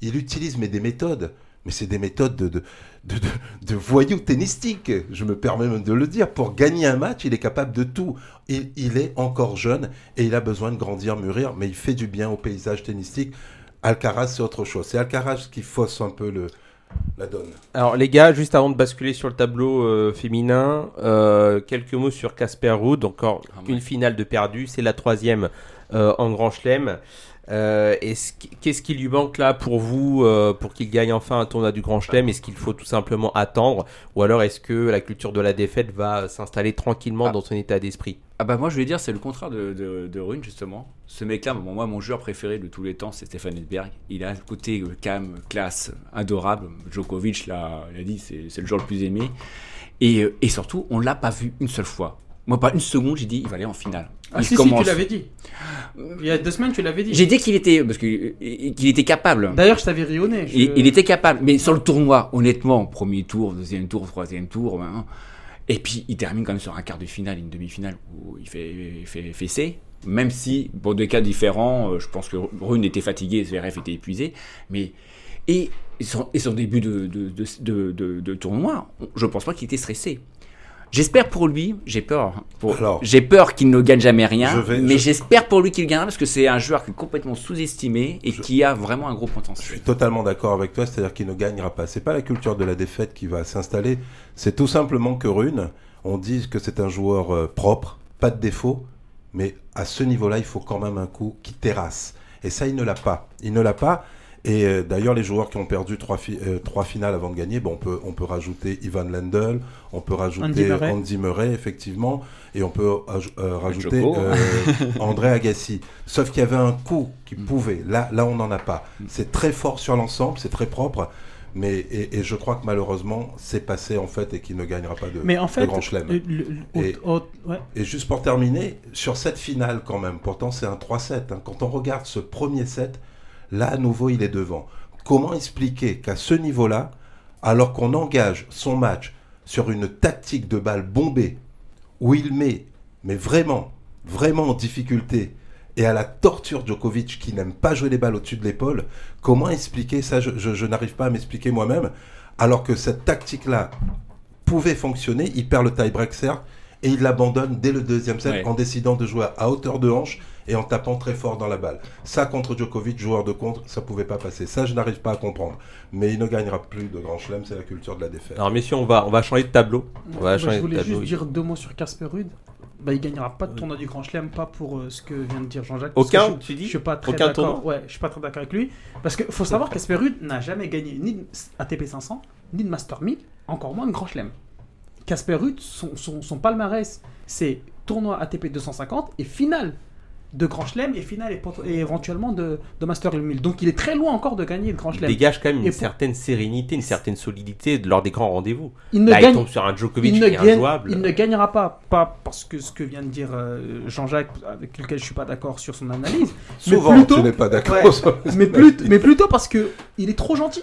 Il utilise mais des méthodes, mais c'est des méthodes de, de, de, de- de voyou tennistique, je me permets même de le dire. Pour gagner un match, il est capable de tout. Il, il est encore jeune et il a besoin de grandir, mûrir, mais il fait du bien au paysage tennistique. Alcaraz, c'est autre chose. C'est Alcaraz qui fausse un peu le, la donne. Alors les gars, juste avant de basculer sur le tableau euh, féminin, euh, quelques mots sur Casper Ruud. Encore Ah ouais. une finale de perdu, c'est la troisième euh, en Grand Chelem. Euh, Qu'est-ce qui lui manque là pour vous, euh, pour qu'il gagne enfin un tournoi du Grand Chelem? Est-ce qu'il faut tout simplement attendre? Ou alors est-ce que la culture de la défaite va s'installer tranquillement ah. dans son état d'esprit? Ah bah moi je vais dire c'est le contraire de, de, Rune justement. Ce mec-là, moi mon joueur préféré de tous les temps c'est Stéphane Edberg. Il a un côté euh, calme, classe, adorable. Djokovic l'a dit, c'est le joueur le plus aimé. Et, et surtout, on l'a pas vu une seule fois. Moi, pas une seconde, j'ai dit, il va aller en finale. Ah, si, si, tu l'avais dit. Il y a deux semaines, tu l'avais dit. J'ai dit qu'il était, parce qu'il était capable. D'ailleurs, je t'avais rionné. Il, était capable. Mais sur le tournoi, honnêtement, premier tour, deuxième tour, troisième tour, ben, et puis il termine quand même sur un quart de finale, une demi-finale où il fait, fait fessé. Même si, pour des cas différents, euh, je pense que Rune était fatigué, VRF était épuisé. Mais, et son, et son début de, de, de, de, de tournoi, je pense pas qu'il était stressé. J'espère pour lui, j'ai peur. J'ai peur qu'il ne gagne jamais rien, mais j'espère pour lui qu'il gagnera parce que c'est un joueur qui est complètement sous-estimé et qui a vraiment un gros potentiel. Je suis totalement d'accord avec toi, c'est-à-dire qu'il ne gagnera pas. C'est pas la culture de la défaite qui va s'installer, c'est tout simplement que Rune, on dit que c'est un joueur euh, propre, pas de défaut, mais à ce niveau-là, il faut quand même un coup qui terrasse. Et ça, il ne l'a pas. Il ne l'a pas. Et euh, d'ailleurs, les joueurs qui ont perdu trois, euh, trois finales avant de gagner, bon, on, peut, on peut rajouter Ivan Lendl, on peut rajouter Andy Murray, effectivement, et on peut euh, rajouter André Agassi. Sauf qu'il y avait un coup qui mm. pouvait. Là, là on n'en a pas. Mm. C'est très fort sur l'ensemble, c'est très propre. Mais, et, je crois que malheureusement, c'est passé en fait et qu'il ne gagnera pas de, mais en fait, Grand Chelem. et, et, juste pour terminer, sur cette finale quand même, pourtant c'est un 3-7. Hein. quand on regarde ce premier set, Là, à nouveau, il est devant. Comment expliquer qu'à ce niveau-là, alors qu'on engage son match sur une tactique de balle bombée, où il met, mais vraiment, vraiment en difficulté, et à la torture Djokovic qui n'aime pas jouer les balles au-dessus de l'épaule, comment expliquer ça? Je, n'arrive pas à m'expliquer moi-même, alors que cette tactique-là pouvait fonctionner, il perd le tie-break et il l'abandonne dès le deuxième set en décidant de jouer à hauteur de hanche et en tapant très fort dans la balle. Ça, contre Djokovic, joueur de contre, ça pouvait pas passer. Ça, je n'arrive pas à comprendre. Mais il ne gagnera plus de Grand Chelem, c'est la culture de la défaite. Alors, messieurs, on va, on va changer de tableau. On va bah, je voulais juste dire deux mots sur Casper Ruud. Bah, il gagnera pas de tournoi du Grand Chelem, pas pour euh, ce que vient de dire Jean-Jacques. Aucun, je, tu dis Je suis pas très d'accord. Ouais, je suis pas très d'accord avec lui. Parce qu'il faut savoir qu'Asper Ruud n'a jamais gagné ni de ATP 500, ni de Master 1000, encore moins de Grand Chelem. Casper Ruud, son, son, son palmarès, c'est tournoi ATP 250 et finale de Grand Chelem et finale et, éventuellement de, de Master 1000. Donc il est très loin encore de gagner le Grand Chelem. Il dégage quand même une certaine sérénité, une certaine solidité lors des grands rendez-vous. Il, Là, il tombe sur un Djokovic qui est injouable. Il ne gagnera pas, pas parce que ce que vient de dire euh, Jean-Jacques, avec lequel je suis pas d'accord sur son analyse. Souvent, mais plutôt, tu n'es pas d'accord. mais, plutôt, mais plutôt parce que il est trop gentil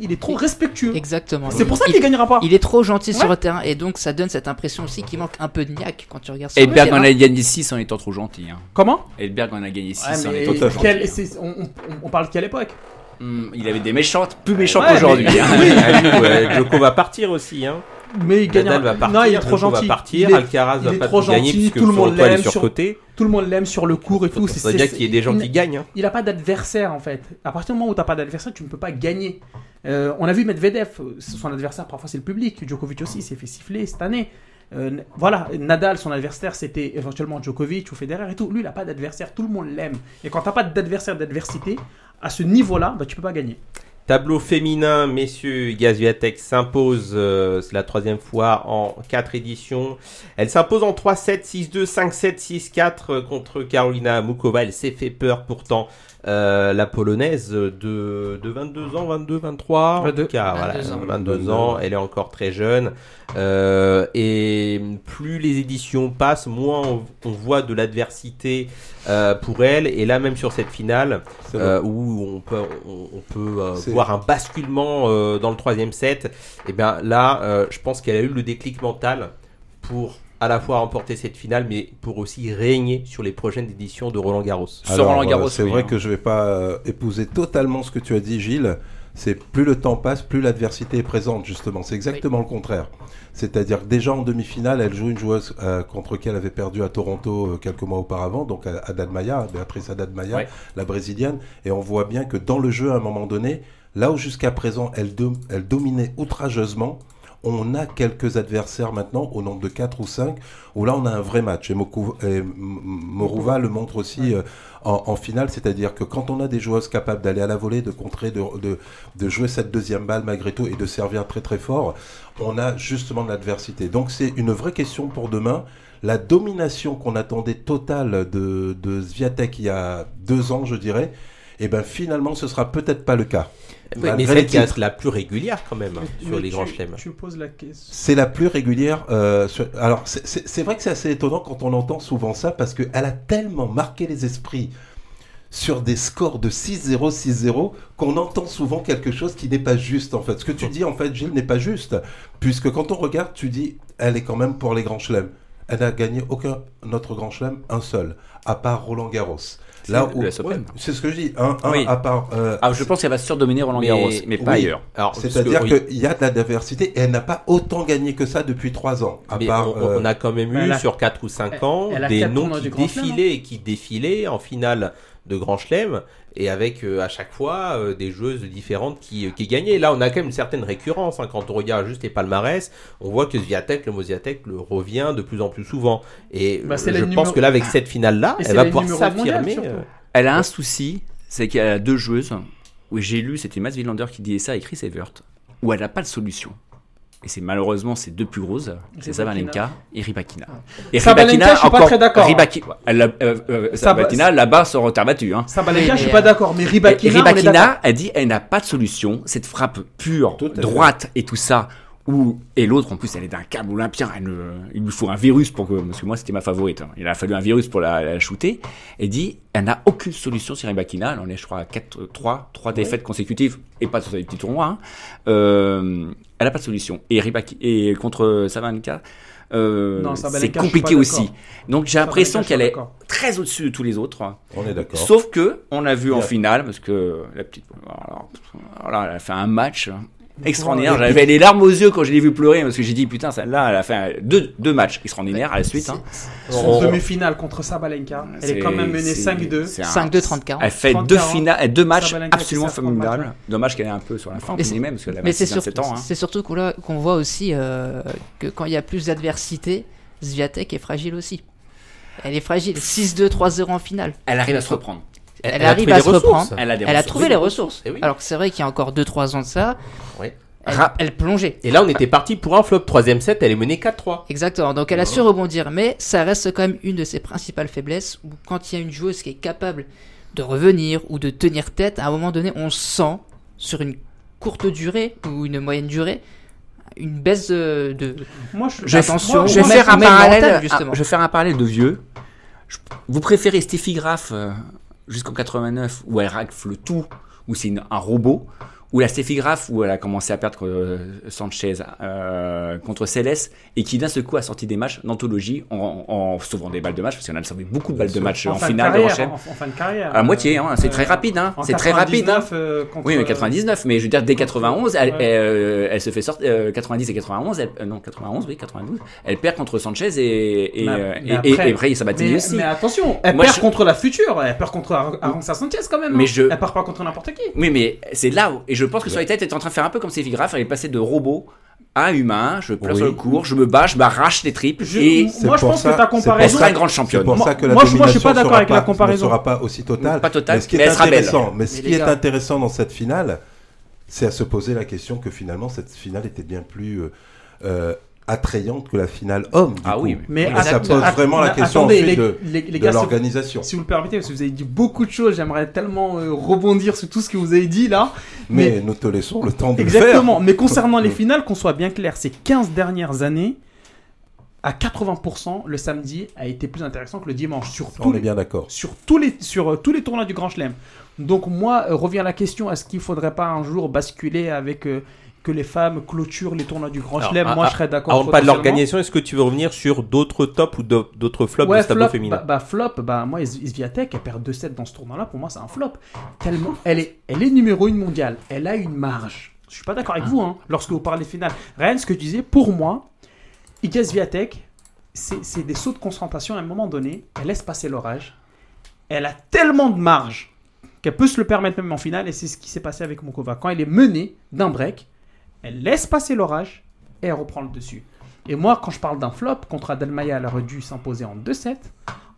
il est trop respectueux. Exactement. C'est pour ça qu'il gagnera pas. Il est trop gentil sur le terrain et donc ça donne cette impression aussi qu'il manque un peu de niaque quand tu regardes. Edberg en a gagné 6 en étant trop gentil. Hein. Comment? Edberg en a gagné 6 en étant trop gentil. On, parle de quelle époque? Hmm, Il avait des méchantes, plus méchants qu'aujourd'hui. Hein. Oui. Joko va partir aussi. Hein. Mais il gagne. va partir, non, il est trop gentil. Va partir, il est, Alcaraz va pas trop gagner puisque tout le monde l'aime sur côté. Tout le monde l'aime sur le cours et tout. C'est bien qu'il y ait des gens qui gagnent. Hein. Il a pas d'adversaire en fait. À partir du moment où tu n'as pas d'adversaire, tu ne peux pas gagner. Euh, on a vu Medvedev, son adversaire parfois c'est le public. Djokovic aussi s'est fait siffler cette année. Euh, voilà, Nadal, son adversaire, c'était éventuellement Djokovic ou Federer et tout. Lui, il n'a pas d'adversaire, tout le monde l'aime. Et quand tu n'as pas d'adversaire, d'adversité, à ce niveau-là, bah, tu peux pas gagner. Tableau féminin, messieurs, Gaziatek s'impose, euh, c'est la troisième fois en 4 éditions. Elle s'impose en 3-7, 6-2, 5-7, 6-4 contre Carolina Mukova. Elle s'est fait peur pourtant euh, la polonaise de, de 22 ans, 22, 23, 22, cas, 22, ans. 22 ans, elle est encore très jeune. Euh, et plus les éditions passent, moins on, voit de l'adversité euh, pour elle. Et là, même sur cette finale, euh, où on peut, on, peut euh, voir un basculement euh, dans le troisième set, et eh bien là, je pense qu'elle a eu le déclic mental pour à la fois remporter cette finale, mais pour aussi régner sur les prochaines éditions de Roland Garros. Roland Garros, c'est vrai hein. que je vais pas euh, épouser totalement ce que tu as dit, Gilles. C'est plus le temps passe, plus l'adversité est présente, justement. C'est exactement le contraire. C'est-à-dire que déjà en demi-finale, elle joue une joueuse euh, contre qui elle avait perdu à Toronto euh, quelques mois auparavant, donc Haddad Maya, Béatrice Haddad Maya, la brésilienne. Et on voit bien que dans le jeu, à un moment donné, là où jusqu'à présent elle, elle dominait outrageusement, on a quelques adversaires maintenant, au nombre de 4 ou 5, où là on a un vrai match. Et, Mokou, et M- Morouva le montre aussi euh, en, en finale, c'est-à-dire que quand on a des joueuses capables d'aller à la volée, de contrer, de, de, de jouer cette deuxième balle malgré tout et de servir très très fort, on a justement de l'adversité. Donc c'est une vraie question pour demain. La domination qu'on attendait totale de, de il y a deux ans, je dirais, et ben finalement ce sera peut-être pas le cas. Oui, mais Malgré celle le qui est titre. la plus régulière quand même hein, sur Mais les tu- grands chelems. Tu me poses la question. C'est la plus régulière. euh, sur- Alors, c'est- c'est c'est vrai que c'est assez étonnant quand on entend souvent ça parce qu'elle a tellement marqué les esprits sur des scores de 6-0, 6-0 qu'on entend souvent quelque chose qui n'est pas juste en fait. Ce que tu dis en fait, Gilles, n'est pas juste puisque quand on regarde, tu dis, elle est quand même pour les grands chelems. Elle n'a gagné aucun autre grand chelem, un seul, à part Roland Garros. Là C'est où, ouais, ce que je dis, un, un Oui. à part. euh, Ah, je pense qu'elle va surdominer Roland Garros, mais, pas oui. ailleurs. Alors, parce que- C'est-à-dire oui. qu'il y a de la diversité et elle n'a pas autant gagné que ça depuis trois ans. À Mais part, on, euh, on a quand même eu a- sur 4 ou 5 elle- ans elle des noms qui Chelem, défilaient et qui défilaient en finale de Grand Chelem et avec euh, à chaque fois euh, des joueuses différentes qui, euh, qui gagnaient. Là, on a quand même une certaine récurrence. hein. Quand on regarde juste les palmarès, on voit que Sviatek, le mot Sviatek, le revient de plus en plus souvent. Et Bah, je numéro- pense que là, avec cette finale-là, elle va pouvoir s'affirmer. euh, Elle a un souci, c'est qu'elle a deux joueuses. où j'ai lu, c'était Mats Wilander qui disait ça et Chris Evert, où elle n'a pas de solution. Et c'est malheureusement ces deux plus grosses, c'est. Sabalenka et Rybakina. Et Sabalenka, je suis pas très d'accord, hein. Elle euh, euh, Sabalenka, là-bas, sur terre battue. Hein. Sabalenka, je suis pas d'accord, mais on est d'accord. Rybakina, elle dit, elle n'a pas de solution. Cette frappe pure, Tout droite et tout ça. Où, et l'autre, en plus, elle est d'un câble olympien. Elle ne- il lui faut un virus pour que, parce que moi, c'était ma favorite. hein. Il a fallu un virus pour la, la shooter. Elle dit, elle n'a aucune solution sur Rybakina. Elle en est, je crois, à 4, 3, 3 défaites consécutives et pas sur des petits tournois. hein. Euh, elle n'a pas de solution. Et et contre Sabalenka, euh, c'est compliqué aussi. Donc, j'ai l'impression qu'elle est très au-dessus de tous les autres. on est d'accord. Sauf que on a vu en finale parce que la petite alors, voilà, elle a fait un match extraordinaire. J'avais les larmes aux yeux quand je l'ai vu pleurer parce que j'ai dit putain celle-là elle a fait deux, deux matchs extraordinaires à la suite. hein. Son On- demi-finale contre Sabalenka, elle est quand même menée c'est- 5-2. c'est un- 5-2, 30-40. Elle fait 30, deux 40. finales, deux matchs Sabalenka absolument formidables. Dommage qu'elle est un peu sur la fin, Mais mais c'est- même parce qu'elle a Mais c'est 26, sur- 27 ans. hein. c'est surtout qu'on là- qu'on voit aussi euh, que quand il y a plus d'adversité, Sviatek est fragile aussi. Elle est fragile. 6-2, 3-0 en finale. Elle arrive à se reprendre. Elle, arrive trouvé à les se ressources. reprendre. Elle a Elle trouvé Oui, les ressources. Eh oui. Alors que c'est vrai qu'il y a encore 2-3 ans de ça, Oui. elle, plongeait. Et là, on était parti pour un flop. Troisième set, elle est menée 4-3. Exactement. Donc elle a su rebondir, mais ça reste quand même une de ses principales faiblesses. Où quand il y a une joueuse qui est capable de revenir ou de tenir tête, à un moment donné, on sent sur une courte durée ou une moyenne durée une baisse de, de- Moi, je, Je, Attention, moi, je vais faire un parallèle. mental, un- justement. je vais faire un parallèle de vieux. Je- vous préférez Steffi Graf euh, jusqu'en 89 où elle rafle tout, où c'est un robot, ou la Graf où elle a commencé à perdre euh, Sanchez euh, contre Céleste et qui d'un seul coup a sorti des matchs d'anthologie en, en sauvant des balles de match parce qu'on a sauvé beaucoup de balles de match en, fin de finale de carrière, Rochelle. en, en fin de carrière. À moitié, hein, c'est Euh, très rapide, hein, en c'est très rapide. hein. 99, euh, contre- Oui, mais 99, mais je veux dire, dès 91, elle, Ouais. elle, euh, elle se fait sortir, euh, 90 et 91, elle, euh, non, 91, oui, 92, elle perd contre Sanchez et, et, Mais- euh, mais et, après- et, après, Sabatini mais, aussi. mais attention, elle Moi, perd je- contre la future, elle perd contre Ar- Aranza Sanchez quand même. Mais hein. je- Elle perd pas contre n'importe qui. Oui, mais c'est là où, et je pense que elle est en train de faire un peu comme Graf, elle est passée de robot à humain, je pleure Oui. sur le cours, je me bats, je m'arrache les tripes, Je- et C'est moi, je pour pense ça- que ta pour elle comparaison. sera une grande championne. pour Moi- ça que la moi, je- moi, je suis domination pas d'accord avec la comparaison. ne sera pas aussi totale. Pas totale, mais ce qui mais est elle sera belle. intéressant, mais ce Mais qui est intéressant dans cette finale, c'est à se poser la question que finalement cette finale était bien plus euh, euh, attrayante que la finale homme. du Ah coup. oui, Mais Et ça pose vraiment la question attendez, les, de, les- les gars, l'organisation. Si vous le permettez, parce que vous avez dit beaucoup de choses, j'aimerais tellement euh, rebondir sur tout ce que vous avez dit là. Mais, nous te laissons le temps de le faire. Exactement. Mais concernant les finales, qu'on soit bien clair, ces 15 dernières années, à 80%, le samedi a été plus intéressant que le dimanche. Sur tous On les, est bien d'accord. sur tous les, sur, euh, tous les tournois du Grand Chelem. Donc moi, euh, revient la question, est-ce qu'il ne faudrait pas un jour basculer avec euh, que les femmes clôturent les tournois du Grand Chelem Moi, à- je serais d'accord. Avant pas de l'organisation, est-ce que tu veux revenir sur d'autres tops ou d'au- d'autres flops Ouais, de ce tableau féminin bah, bah, flop, bah, moi, Is- Isviatek, elle perd 2-7 dans ce tournoi-là. Pour moi, c'est un flop. Tellement, elle, est, elle est numéro 1 mondiale. Elle a une marge. Je suis pas d'accord avec vous, hein, lorsque vous parlez finale. Rien, ce que je disais, pour moi, Iga Swiatek, c'est c'est des sauts de concentration à un moment donné. Elle laisse passer l'orage. Elle a tellement de marge qu'elle peut se le permettre même en finale. Et c'est ce qui s'est passé avec Mokova. Quand elle est menée d'un break, elle laisse passer l'orage. et elle reprend le dessus. Et moi, quand je parle d'un flop, contre Adelmaya, elle aurait dû s'imposer en 2-7.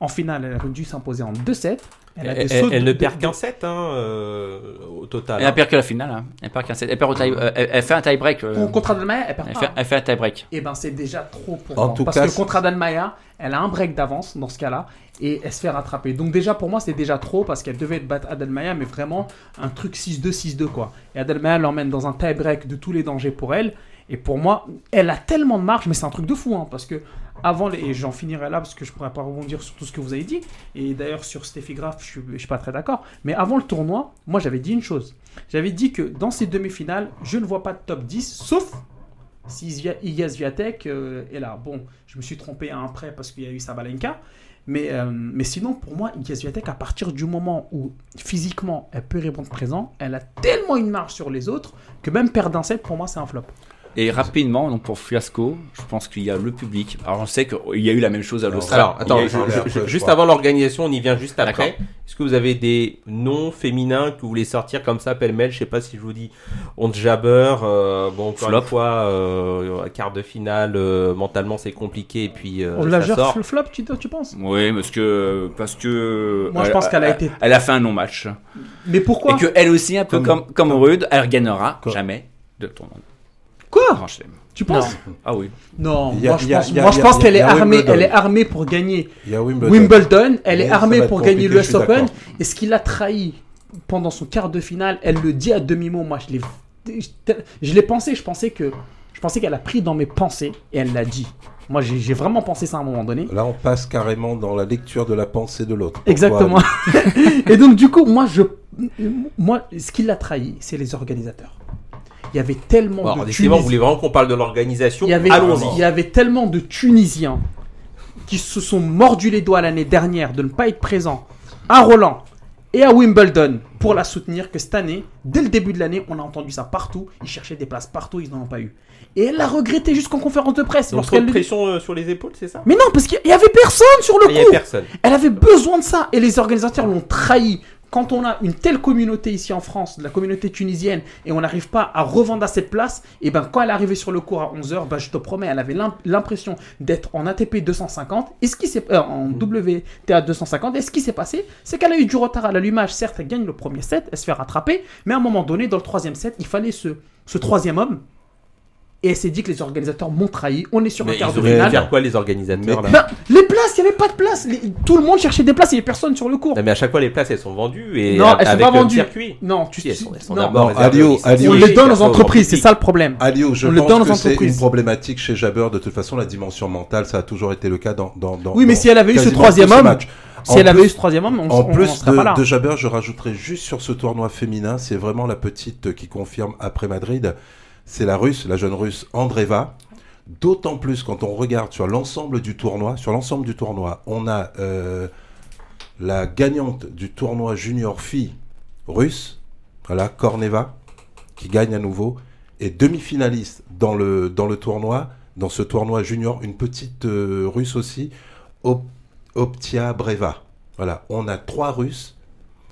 En finale, elle aurait dû s'imposer en 2-7. Elle, elle, elle, elle ne perd qu'un 7 hein, euh, au total. Elle hein. perd que la finale. Hein. Elle perd qu'un 7. Elle, perd au tie, euh, elle, elle, fait un tie-break. Euh, contre Adelmaya, elle perd elle pas. Fait, elle fait un tie-break. Et ben c'est déjà trop pour En moi. tout Parce cas, que contre Adelmaya, elle a un break d'avance dans ce cas-là. Et elle se fait rattraper. Donc déjà, pour moi, c'est déjà trop parce qu'elle devait battre Adelmaya, mais vraiment un truc 6-2, 6-2 quoi. Et Adelmaya l'emmène dans un tie-break de tous les dangers pour elle. Et pour moi, elle a tellement de marge, mais c'est un truc de fou, hein, parce que avant, les, et j'en finirai là parce que je pourrais pas rebondir sur tout ce que vous avez dit. Et d'ailleurs, sur Steffi Graf, je suis, suis pas très d'accord. Mais avant le tournoi, moi j'avais dit une chose. J'avais dit que dans ces demi-finales, je ne vois pas de top 10, sauf si Igas Viatek euh, est là. Bon, je me suis trompé à un près parce qu'il y a eu Sabalenka. Mais, euh, mais sinon, pour moi, Igas Viatek, à partir du moment où physiquement elle peut répondre présent, elle a tellement une marge sur les autres que même perdre un set, pour moi, c'est un flop. Et rapidement, donc pour Fiasco, je pense qu'il y a le public. Alors on sait qu'il y a eu la même chose à l'Australie. Alors attends, je, je, je, juste avant l'organisation, on y vient juste après. Est-ce que vous avez des noms féminins que vous voulez sortir comme ça, pêle-mêle? Je sais pas si je vous dis On Jabber, euh, bon encore Flop. une fois, euh, quart de finale, euh, mentalement c'est compliqué et puis euh, On l'a gère le flop, tu, tu penses? Oui, parce que parce que Moi, je pense qu'elle a été- Elle a fait un non-match. Mais pourquoi? Et que elle aussi, un peu Comme- comme comme Rude, elle gagnera jamais de tournoi. Quoi. Tu penses Ah oui. Non, a- moi je a- pense, a- moi, je a- a- qu'elle est a armée, Wimbledon. elle est armée pour gagner Il y a Wimbledon. Wimbledon, elle est Mais armée pour compliqué, gagner l'US Open. Et ce qui l'a trahi pendant son quart de finale, elle le dit à demi-mot. Moi, je l'ai, je, l'ai pensé. Je pensais que, je pensais qu'elle a pris dans mes pensées et elle l'a dit. Moi, j'ai, j'ai vraiment pensé ça à un moment donné. Là, on passe carrément dans la lecture de la pensée de l'autre. Exactement. et donc, du coup, moi, je, moi, ce qui l'a trahi, c'est les organisateurs. Il y avait tellement Alors, de vous Tunisiens- voulez vraiment qu'on parle de l'organisation? Il y avait, Allons-y. il y avait tellement de Tunisiens qui se sont mordus les doigts l'année dernière de ne pas être présents à Roland et à Wimbledon pour la soutenir que cette année, dès le début de l'année, on a entendu ça partout. Ils cherchaient des places partout, ils n'en ont pas eu. Et elle l'a regretté jusqu'en conférence de presse. Donc trop de pression euh, sur les épaules, c'est ça? Mais non, parce qu'il y avait personne sur le Il y a coup. personne. Elle avait besoin de ça et les organisateurs l'ont trahi. Quand on a une telle communauté ici en France, la communauté tunisienne, et on n'arrive pas à revendre à cette place, et ben quand elle est arrivée sur le cours à 11h, ben je te promets, elle avait l'im- l'impression d'être en ATP 250, et ce qui s'est euh, en WTA 250, et ce qui s'est passé, c'est qu'elle a eu du retard à l'allumage. Certes, elle gagne le premier set, elle se fait rattraper, mais à un moment donné, dans le troisième set, il fallait ce, ce troisième homme, et elle s'est dit que les organisateurs m'ont trahi. On est sur Mais un quart ils de finale. faire quoi les organisateurs là? Ben, les places, il n'y avait pas de place. Les- tout le monde cherchait des places, il n'y avait personne sur le cours. Non, mais à chaque fois les places elles sont vendues et Non, elles sont avec pas le vendues. circuit. Non, tu Si, elles sont, elles sont non. d'abord Non, réservées Alio, aux Alio, On les donne aux entreprises, c'est ça le problème. Alio, je On le pense donne aux que c'est une problématique chez Jabber. De toute façon, la dimension mentale, ça a toujours été le cas dans. dans, dans Oui, mais dans si elle avait eu ce quasiment troisième tous ces homme, matchs. Si En elle avait plus- eu ce troisième homme, on En on plus serait pas là. de, de Jabber, je rajouterais juste sur ce tournoi féminin, c'est vraiment la petite qui confirme après Madrid, c'est la russe, la jeune russe Andreva. D'autant plus quand on regarde sur l'ensemble du tournoi, sur l'ensemble du tournoi, on a euh, la gagnante du tournoi junior fille russe, voilà, Korneva, qui gagne à nouveau, et demi-finaliste dans le, tournoi, dans ce tournoi junior, une petite euh, russe aussi, Op- Optia Breva. Voilà, on a trois Russes,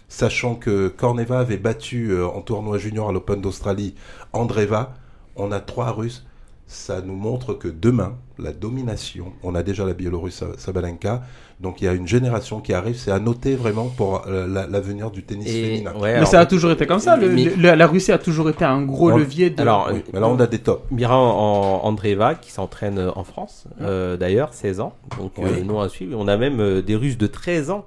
sachant que Korneva avait battu euh, en tournoi junior à l'Open d'Australie Andreva. On a trois Russes. Ça nous montre que demain, la domination, on a déjà la Biélorusse Sa- Sabalenka, donc il y a une génération qui arrive, c'est à noter vraiment pour euh, la- l'avenir du tennis Et- féminin. ouais, Mais alors, ça a toujours été comme ça. le- Mais- le- la Russie a toujours été un gros On- levier de. Alors, Oui, mais là on a des tops. Mira Andreeva qui s'entraîne en France, euh, d'ailleurs, 16 ans. Donc, Oui. euh, nom à suivre. On a même euh, des Russes de 13 ans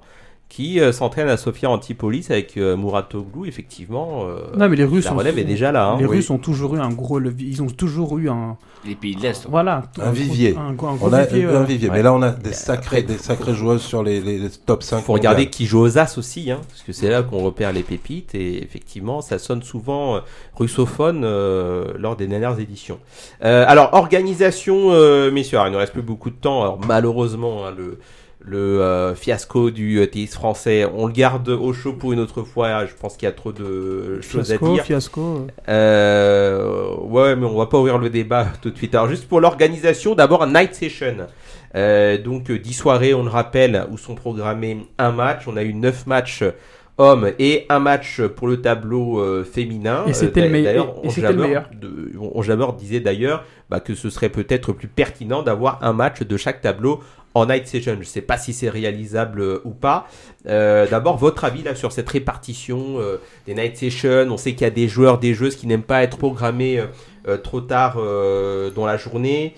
qui euh, s'entraînent à Sofia Antipolis avec euh, Muratoglu, effectivement. euh, non, mais les Russes la ont- relève est déjà là. hein. les oui. Russes ont toujours eu un gros levier. Ils ont toujours eu un. Les pays de l'Est. Voilà. Un vivier. Un, gros- un gros On a vivier, un euh, vivier, ouais. mais là on a des sacrés, après, des sacrées joueuses sur les, les- les top 5. Il faut regarder qui joue aux As aussi, hein, parce que c'est là qu'on repère les pépites et effectivement ça sonne souvent russophone euh, lors des dernières éditions. Euh, alors organisation, euh, messieurs, alors, il ne reste plus beaucoup de temps. Alors malheureusement, hein, le le euh, fiasco du euh, tennis français, on le garde au chaud pour une autre fois. Je pense qu'il y a trop de choses à dire. fiasco. Euh, ouais, mais on va pas ouvrir le débat tout de suite. Alors, juste pour l'organisation, d'abord un night session. Euh, donc, euh, 10 soirées, on le rappelle, où sont programmés un match. On a eu 9 matchs hommes et un match pour le tableau euh, féminin. Et c'était le meilleur- et- et on c'était le Jammer meilleur. de- on Jammer disait d'ailleurs bah, que ce serait peut-être plus pertinent d'avoir un match de chaque tableau en night session. Je ne sais pas si c'est réalisable euh, ou pas. Euh, D'abord, votre avis là sur cette répartition euh, des night sessions. On sait qu'il y a des joueurs, des joueuses qui n'aiment pas être programmés euh, euh, trop tard dans la journée.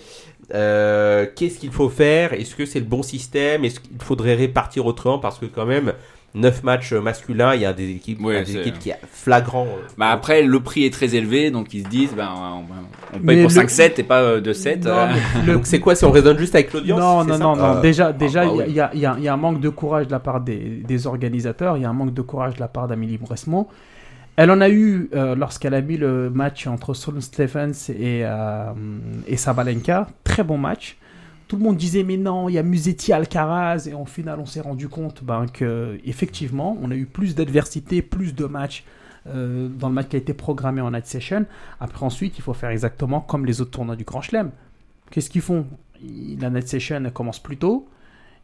Qu'est-ce qu'il faut faire? Est-ce que c'est le bon système? Est-ce qu'il faudrait répartir autrement? Parce que quand même, 9 matchs masculins, il y a des équipes, Ouais, y des équipes qui est flagrant. euh, Bah après, le prix est très élevé, donc ils se disent, ben, on, on Mais paye pour le- 5-7 et pas euh, 2-7. Non, euh. le- Donc c'est quoi si on raisonne juste avec l'audience Non, non, non, non. Euh, déjà, déjà, ah il bah y, a- il y a- il y a un manque de courage de la part des, des organisateurs. Il y a un manque de courage de la part d'Amélie Mauresmo. Elle en a eu euh, lorsqu'elle a mis le match entre Solon Stephens et, euh, et Sabalenka. Très bon match. Tout le monde disait mais non, il y a Musetti Alcaraz et en final on s'est rendu compte ben, que effectivement on a eu plus d'adversité, plus de matchs euh, dans le match qui a été programmé en night session. Après ensuite il faut faire exactement comme les autres tournois du Grand Chelem. Qu'est-ce qu'ils font? La night session commence plus tôt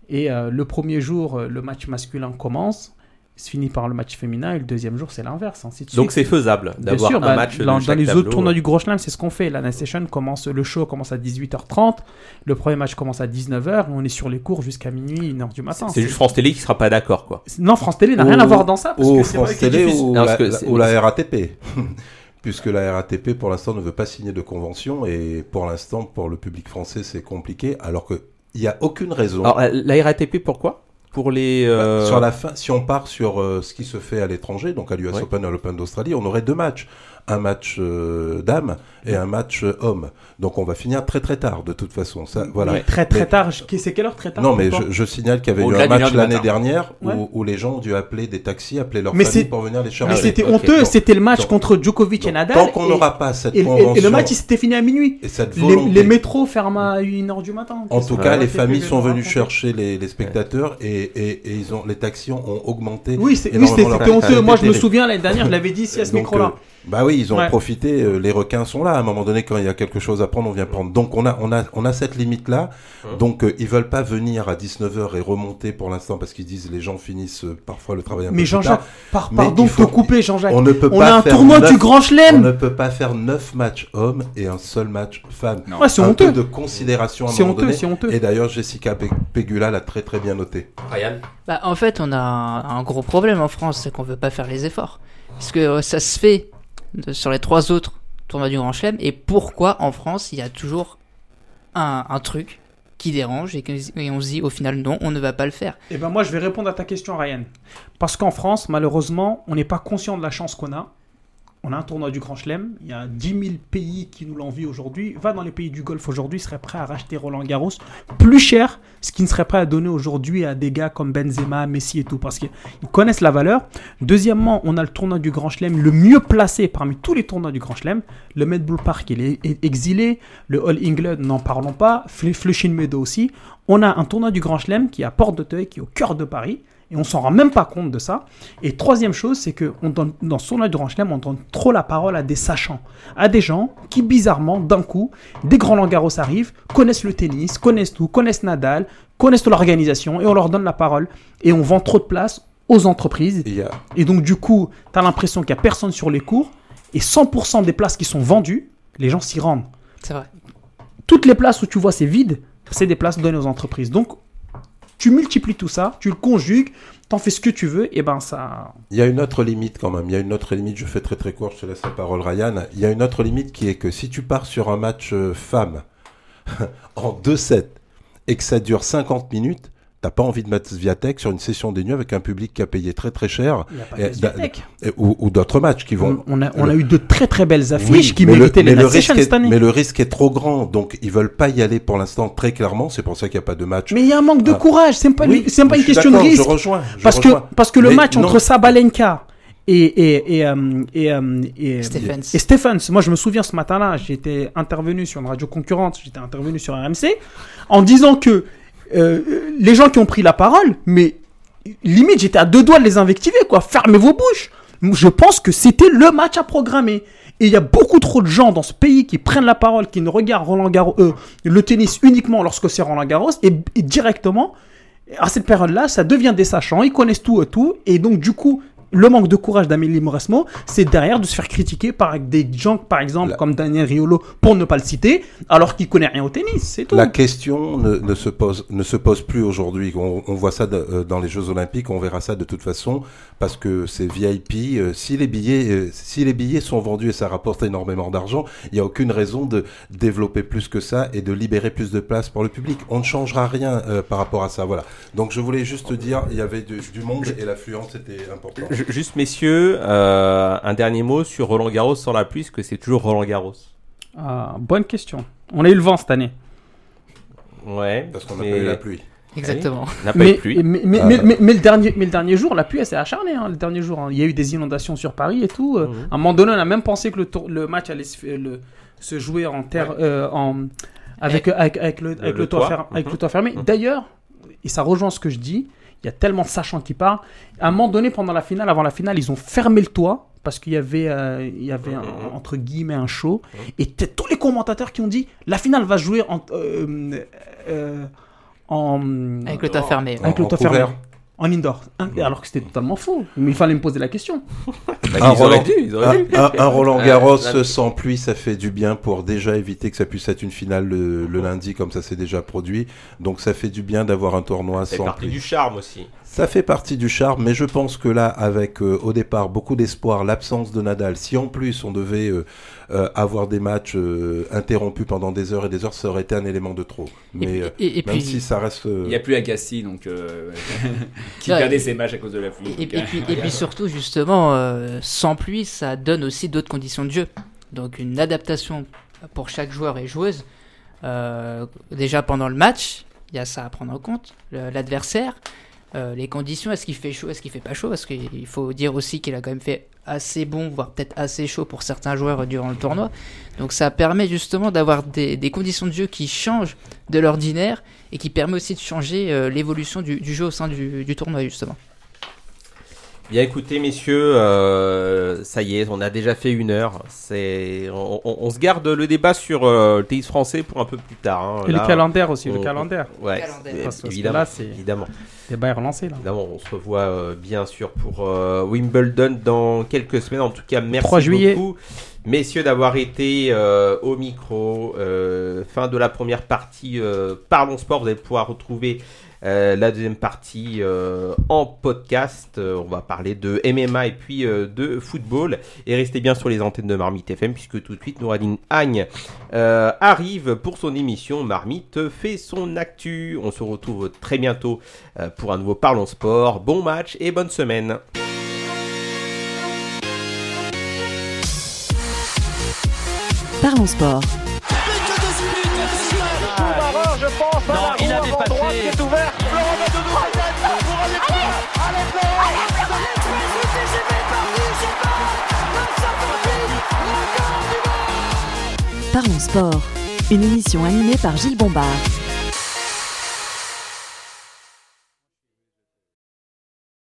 et euh, le premier jour euh, le match masculin commence, se finit par le match féminin et le deuxième jour c'est l'inverse. ainsi de Donc c'est faisable d'avoir un bah, match de dans, les tableau. autres tournois du Gros Chelem, c'est ce qu'on fait. La Night Session commence, le show commence à 18h30, le premier match commence à 19h, et on est sur les cours jusqu'à minuit, 1h du matin. C'est juste France Télé qui sera pas d'accord quoi. Non, France Télé n'a rien à voir dans ça. Parce Ou que c'est vrai France Télé ou, Non, la, parce que la- c'est- ou la RATP. Puisque la RATP, pour l'instant, ne veut pas signer de convention. Et pour l'instant, pour le public français, c'est compliqué. Alors qu'il n'y a aucune raison. Alors la RATP pourquoi? Pour les euh, Bah, Sur la fin, si on part sur euh, ce qui se fait à l'étranger, donc à l'US Ouais. Open et à l'Open d'Australie, on aurait deux matchs. Un match euh, dames et un match euh, hommes. Donc on va finir très très tard de toute façon. Ça, voilà. Mais Très très Mais- tard. C'est quelle heure très tard Non, mais je, je signale qu'il y avait eu un match l'année dernière où, Ouais. où les gens ont dû appeler des taxis, appeler leur Mais pour venir les Mais chercher. c'était ok. honteux, c'était le match donc- contre Djokovic et Nadal. tant qu'on et- n'aura pas cette et, et- convention et le match il s'était fini à minuit. et cette Les, volonté. les métros ferment à 1h du matin. En tout cas, les familles sont venues chercher les, les spectateurs et, ils ont, les taxis ont augmenté. Oui, c'était c'était honteux. Moi, je me souviens l'année dernière, je l'avais dit ici à ce micro-là. Bah oui, ils ont Ouais. profité. euh, les requins sont là. À un moment donné, quand il y a quelque chose à prendre, on vient prendre. Donc on a, on a, on a cette limite là. Hum. Donc euh, ils veulent pas venir à 19h et remonter pour l'instant parce qu'ils disent les gens finissent euh, parfois le travail un peu Mais plus Jean-Jacques, tard. par, Mais pardon il de faut- te couper, Jean-Jacques. On ne peut On pas a un faire tournoi du Grand On Chelem. ne peut pas faire 9 matchs hommes et un seul match femmes. Non. Ouais, c'est un honteux. peu de considération à un C'est moment honteux, donné. c'est honteux. Et d'ailleurs, Jessica Pe- Pegula l'a très très bien noté. Ryan Bah, en fait, on a un, un gros problème en France, c'est qu'on veut pas faire les efforts. Parce que euh, ça se fait sur les trois autres tournois du Grand Chelem. Et pourquoi en France, il y a toujours un, truc qui dérange et, et on se dit au final non, on ne va pas le faire. Eh ben moi, je vais répondre à ta question, Ryan. Parce qu'en France, malheureusement, on n'est pas conscient de la chance qu'on a. On a un tournoi du Grand Chelem. Il y a 10 000 pays qui nous l'envient aujourd'hui. Va dans les pays du Golfe aujourd'hui, ils seraient prêts à racheter Roland Garros plus cher, ce qu'ils ne seraient prêts à donner aujourd'hui à des gars comme Benzema, Messi et tout, parce qu'ils connaissent la valeur. Deuxièmement, on a le tournoi du Grand Chelem le mieux placé parmi tous les tournois du Grand Chelem. Le Med Bull Park, il est exilé. Le All England, n'en parlons pas. Fl- Flushing Meadow aussi. On a un tournoi du Grand Chelem qui est à Porte d'Auteuil, qui est au cœur de Paris. Et on s'en rend même pas compte de ça. Et troisième chose, c'est que on donne, dans tournoi du Grand Chelem, on donne trop la parole à des sachants, à des gens qui, bizarrement, d'un coup, des grands Langaros arrivent, connaissent le tennis, connaissent tout, connaissent Nadal, connaissent l'organisation, et on leur donne la parole. Et on vend trop de place aux entreprises. Et donc, du coup, tu as l'impression qu'il n'y a personne sur les cours, et 100% des places qui sont vendues, les gens s'y rendent. C'est vrai. Toutes les places où tu vois c'est vide, c'est des places données aux entreprises. Donc, tu multiplies tout ça, tu le conjugues, t'en fais ce que tu veux, et ben ça. Il y a une autre limite quand même. Il y a une autre limite. Je fais très très court. Je te laisse la parole, Ryan. Il y a une autre limite qui est que si tu pars sur un match euh, femme en 2-7 et que ça dure 50 minutes, t'as pas envie de mettre Sviatek sur une session des nuits avec un public qui a payé très très cher Il n'y a pas Et ou, ou d'autres matchs qui vont. On, on a, on a eu de très très belles affiches Oui, qui mais le- méritaient les le risque est- cette année. Mais le risque est trop grand, donc ils veulent pas y aller pour l'instant très clairement. C'est pour ça qu'il n'y a pas de match. Mais il y a un manque de Ah. courage, c'est pas, Oui, c'est pas une question de risque. Je rejoins. je Parce que, parce que le match non. entre Sabalenka et, et, et, euh, et, euh, et, Stephens. et Stephens, moi je me souviens ce matin-là, j'étais intervenu sur une radio concurrente, j'étais intervenu sur RMC, en disant que euh, les gens qui ont pris la parole, mais limite j'étais à deux doigts de les invectiver, quoi. Fermez vos bouches. Je pense que c'était le match à programmer. Et il y a beaucoup trop de gens dans ce pays qui prennent la parole, qui ne regardent Roland Garros, euh, le tennis uniquement lorsque c'est Roland Garros, et, et directement, à cette période-là, ça devient des sachants, ils connaissent tout et tout, et donc du coup, le manque de courage d'Amélie Mauresmo, c'est derrière de se faire critiquer par des gens, par exemple, comme Daniel Riolo, pour ne pas le citer, alors qu'il connaît rien au tennis, c'est tout. La question ne, ne, se pose ne se pose plus aujourd'hui. On, on, voit ça de, euh, dans les Jeux Olympiques, on verra ça de toute façon parce que c'est VIP. Euh, si les billets, euh, si les billets sont vendus et ça rapporte énormément d'argent, il n'y a aucune raison de développer plus que ça et de libérer plus de place pour le public. On ne changera rien euh, par rapport à ça. Voilà. Donc je voulais juste dire, il y avait du, du monde et l'affluence était importante. Juste messieurs, euh, un dernier mot sur Roland Garros sans la pluie, parce que c'est toujours Roland Garros. Ah, bonne question. On a eu le vent cette année. Ouais. Parce qu'on n'a pas eu la pluie. Exactement. On n'a pas Mais, eu de pluie. mais, mais, Ah. mais, mais- mais le dernier, mais le dernier jour, la pluie, elle s'est acharnée. hein, le dernier jour, hein. il y a eu des inondations sur Paris et tout. euh, Mhm. À un moment donné, on a même pensé que le, tour- le match allait se, fait- le- se jouer en terre, euh, en, avec, avec, avec le, avec le le toit, toit. fer- avec Mhm. le toit fermé. Mhm. D'ailleurs, et ça rejoint ce que je dis, il y a tellement de sachants qui parlent. À un moment donné, pendant la finale, avant la finale, ils ont fermé le toit parce qu'il y avait, euh, il y avait un- Mhm. entre guillemets un show. Et t'as tous les commentateurs qui ont dit la finale va se jouer en, euh, euh, en Avec le toit fermé. avec En- le toit fermé. En indoor. Alors que c'était totalement faux. Mais il fallait me poser la question. Bah, Un ils auraient Roland, dû, un- un- un Roland Euh, Garros là- sans pluie, ça fait du bien pour déjà éviter que ça puisse être une finale le, le lundi comme ça s'est déjà produit. Donc ça fait du bien d'avoir un tournoi sans partie pluie. du charme aussi. Ça fait partie du charme, mais je pense que là, avec euh, au départ beaucoup d'espoir, l'absence de Nadal, si en plus on devait euh, euh, avoir des matchs euh, interrompus pendant des heures et des heures, ça aurait été un élément de trop. Mais euh, et- et même puis- si ça reste... Il n'y a plus Agassi, donc euh, qui Ouais. perdait ses matchs à cause de la pluie. Et, donc, et puis, et puis surtout, justement, euh, sans pluie, ça donne aussi d'autres conditions de jeu. Donc une adaptation pour chaque joueur et joueuse. Euh, déjà pendant le match, il y a ça à prendre en compte. L'adversaire, euh, les conditions, est-ce qu'il fait chaud, est-ce qu'il fait pas chaud? Parce qu'il faut dire aussi qu'il a quand même fait assez bon, voire peut-être assez chaud pour certains joueurs durant le tournoi. Donc ça permet justement d'avoir des, conditions de jeu qui changent de l'ordinaire et qui permet aussi de changer euh, l'évolution du, jeu au sein du tournoi justement. Bien écoutez messieurs, euh, ça y est, on a déjà fait une heure. C'est, on, on- on se garde le débat sur euh, le tennis français pour un peu plus tard. hein. Et Là, le calendaire aussi, on- le calendaire. Ouais, Calendaire. Parce que évidemment, là, c'est- évidemment. Débat est relancé là. Évidemment, on se revoit euh, bien sûr pour euh, Wimbledon dans quelques semaines. En tout cas, merci 3 juillet. beaucoup, messieurs, d'avoir été euh, au micro. Euh, fin de la première partie. euh, Parlons sport. Vous allez pouvoir retrouver euh, la deuxième partie euh, en podcast. Euh, on va parler de MMA et puis de football. Et restez bien sur les antennes de Marmite FM puisque tout de suite, Nouradine Agne arrive pour son émission Marmite fait son actu. On se retrouve très bientôt pour un nouveau Parlons Sport. Bon match et bonne semaine. Parlons sport. Passé. droite qui est ouverte. Florent pour aller plus loin. Allez, Florent Parlons sport. Une émission animée par Gilles Bombard.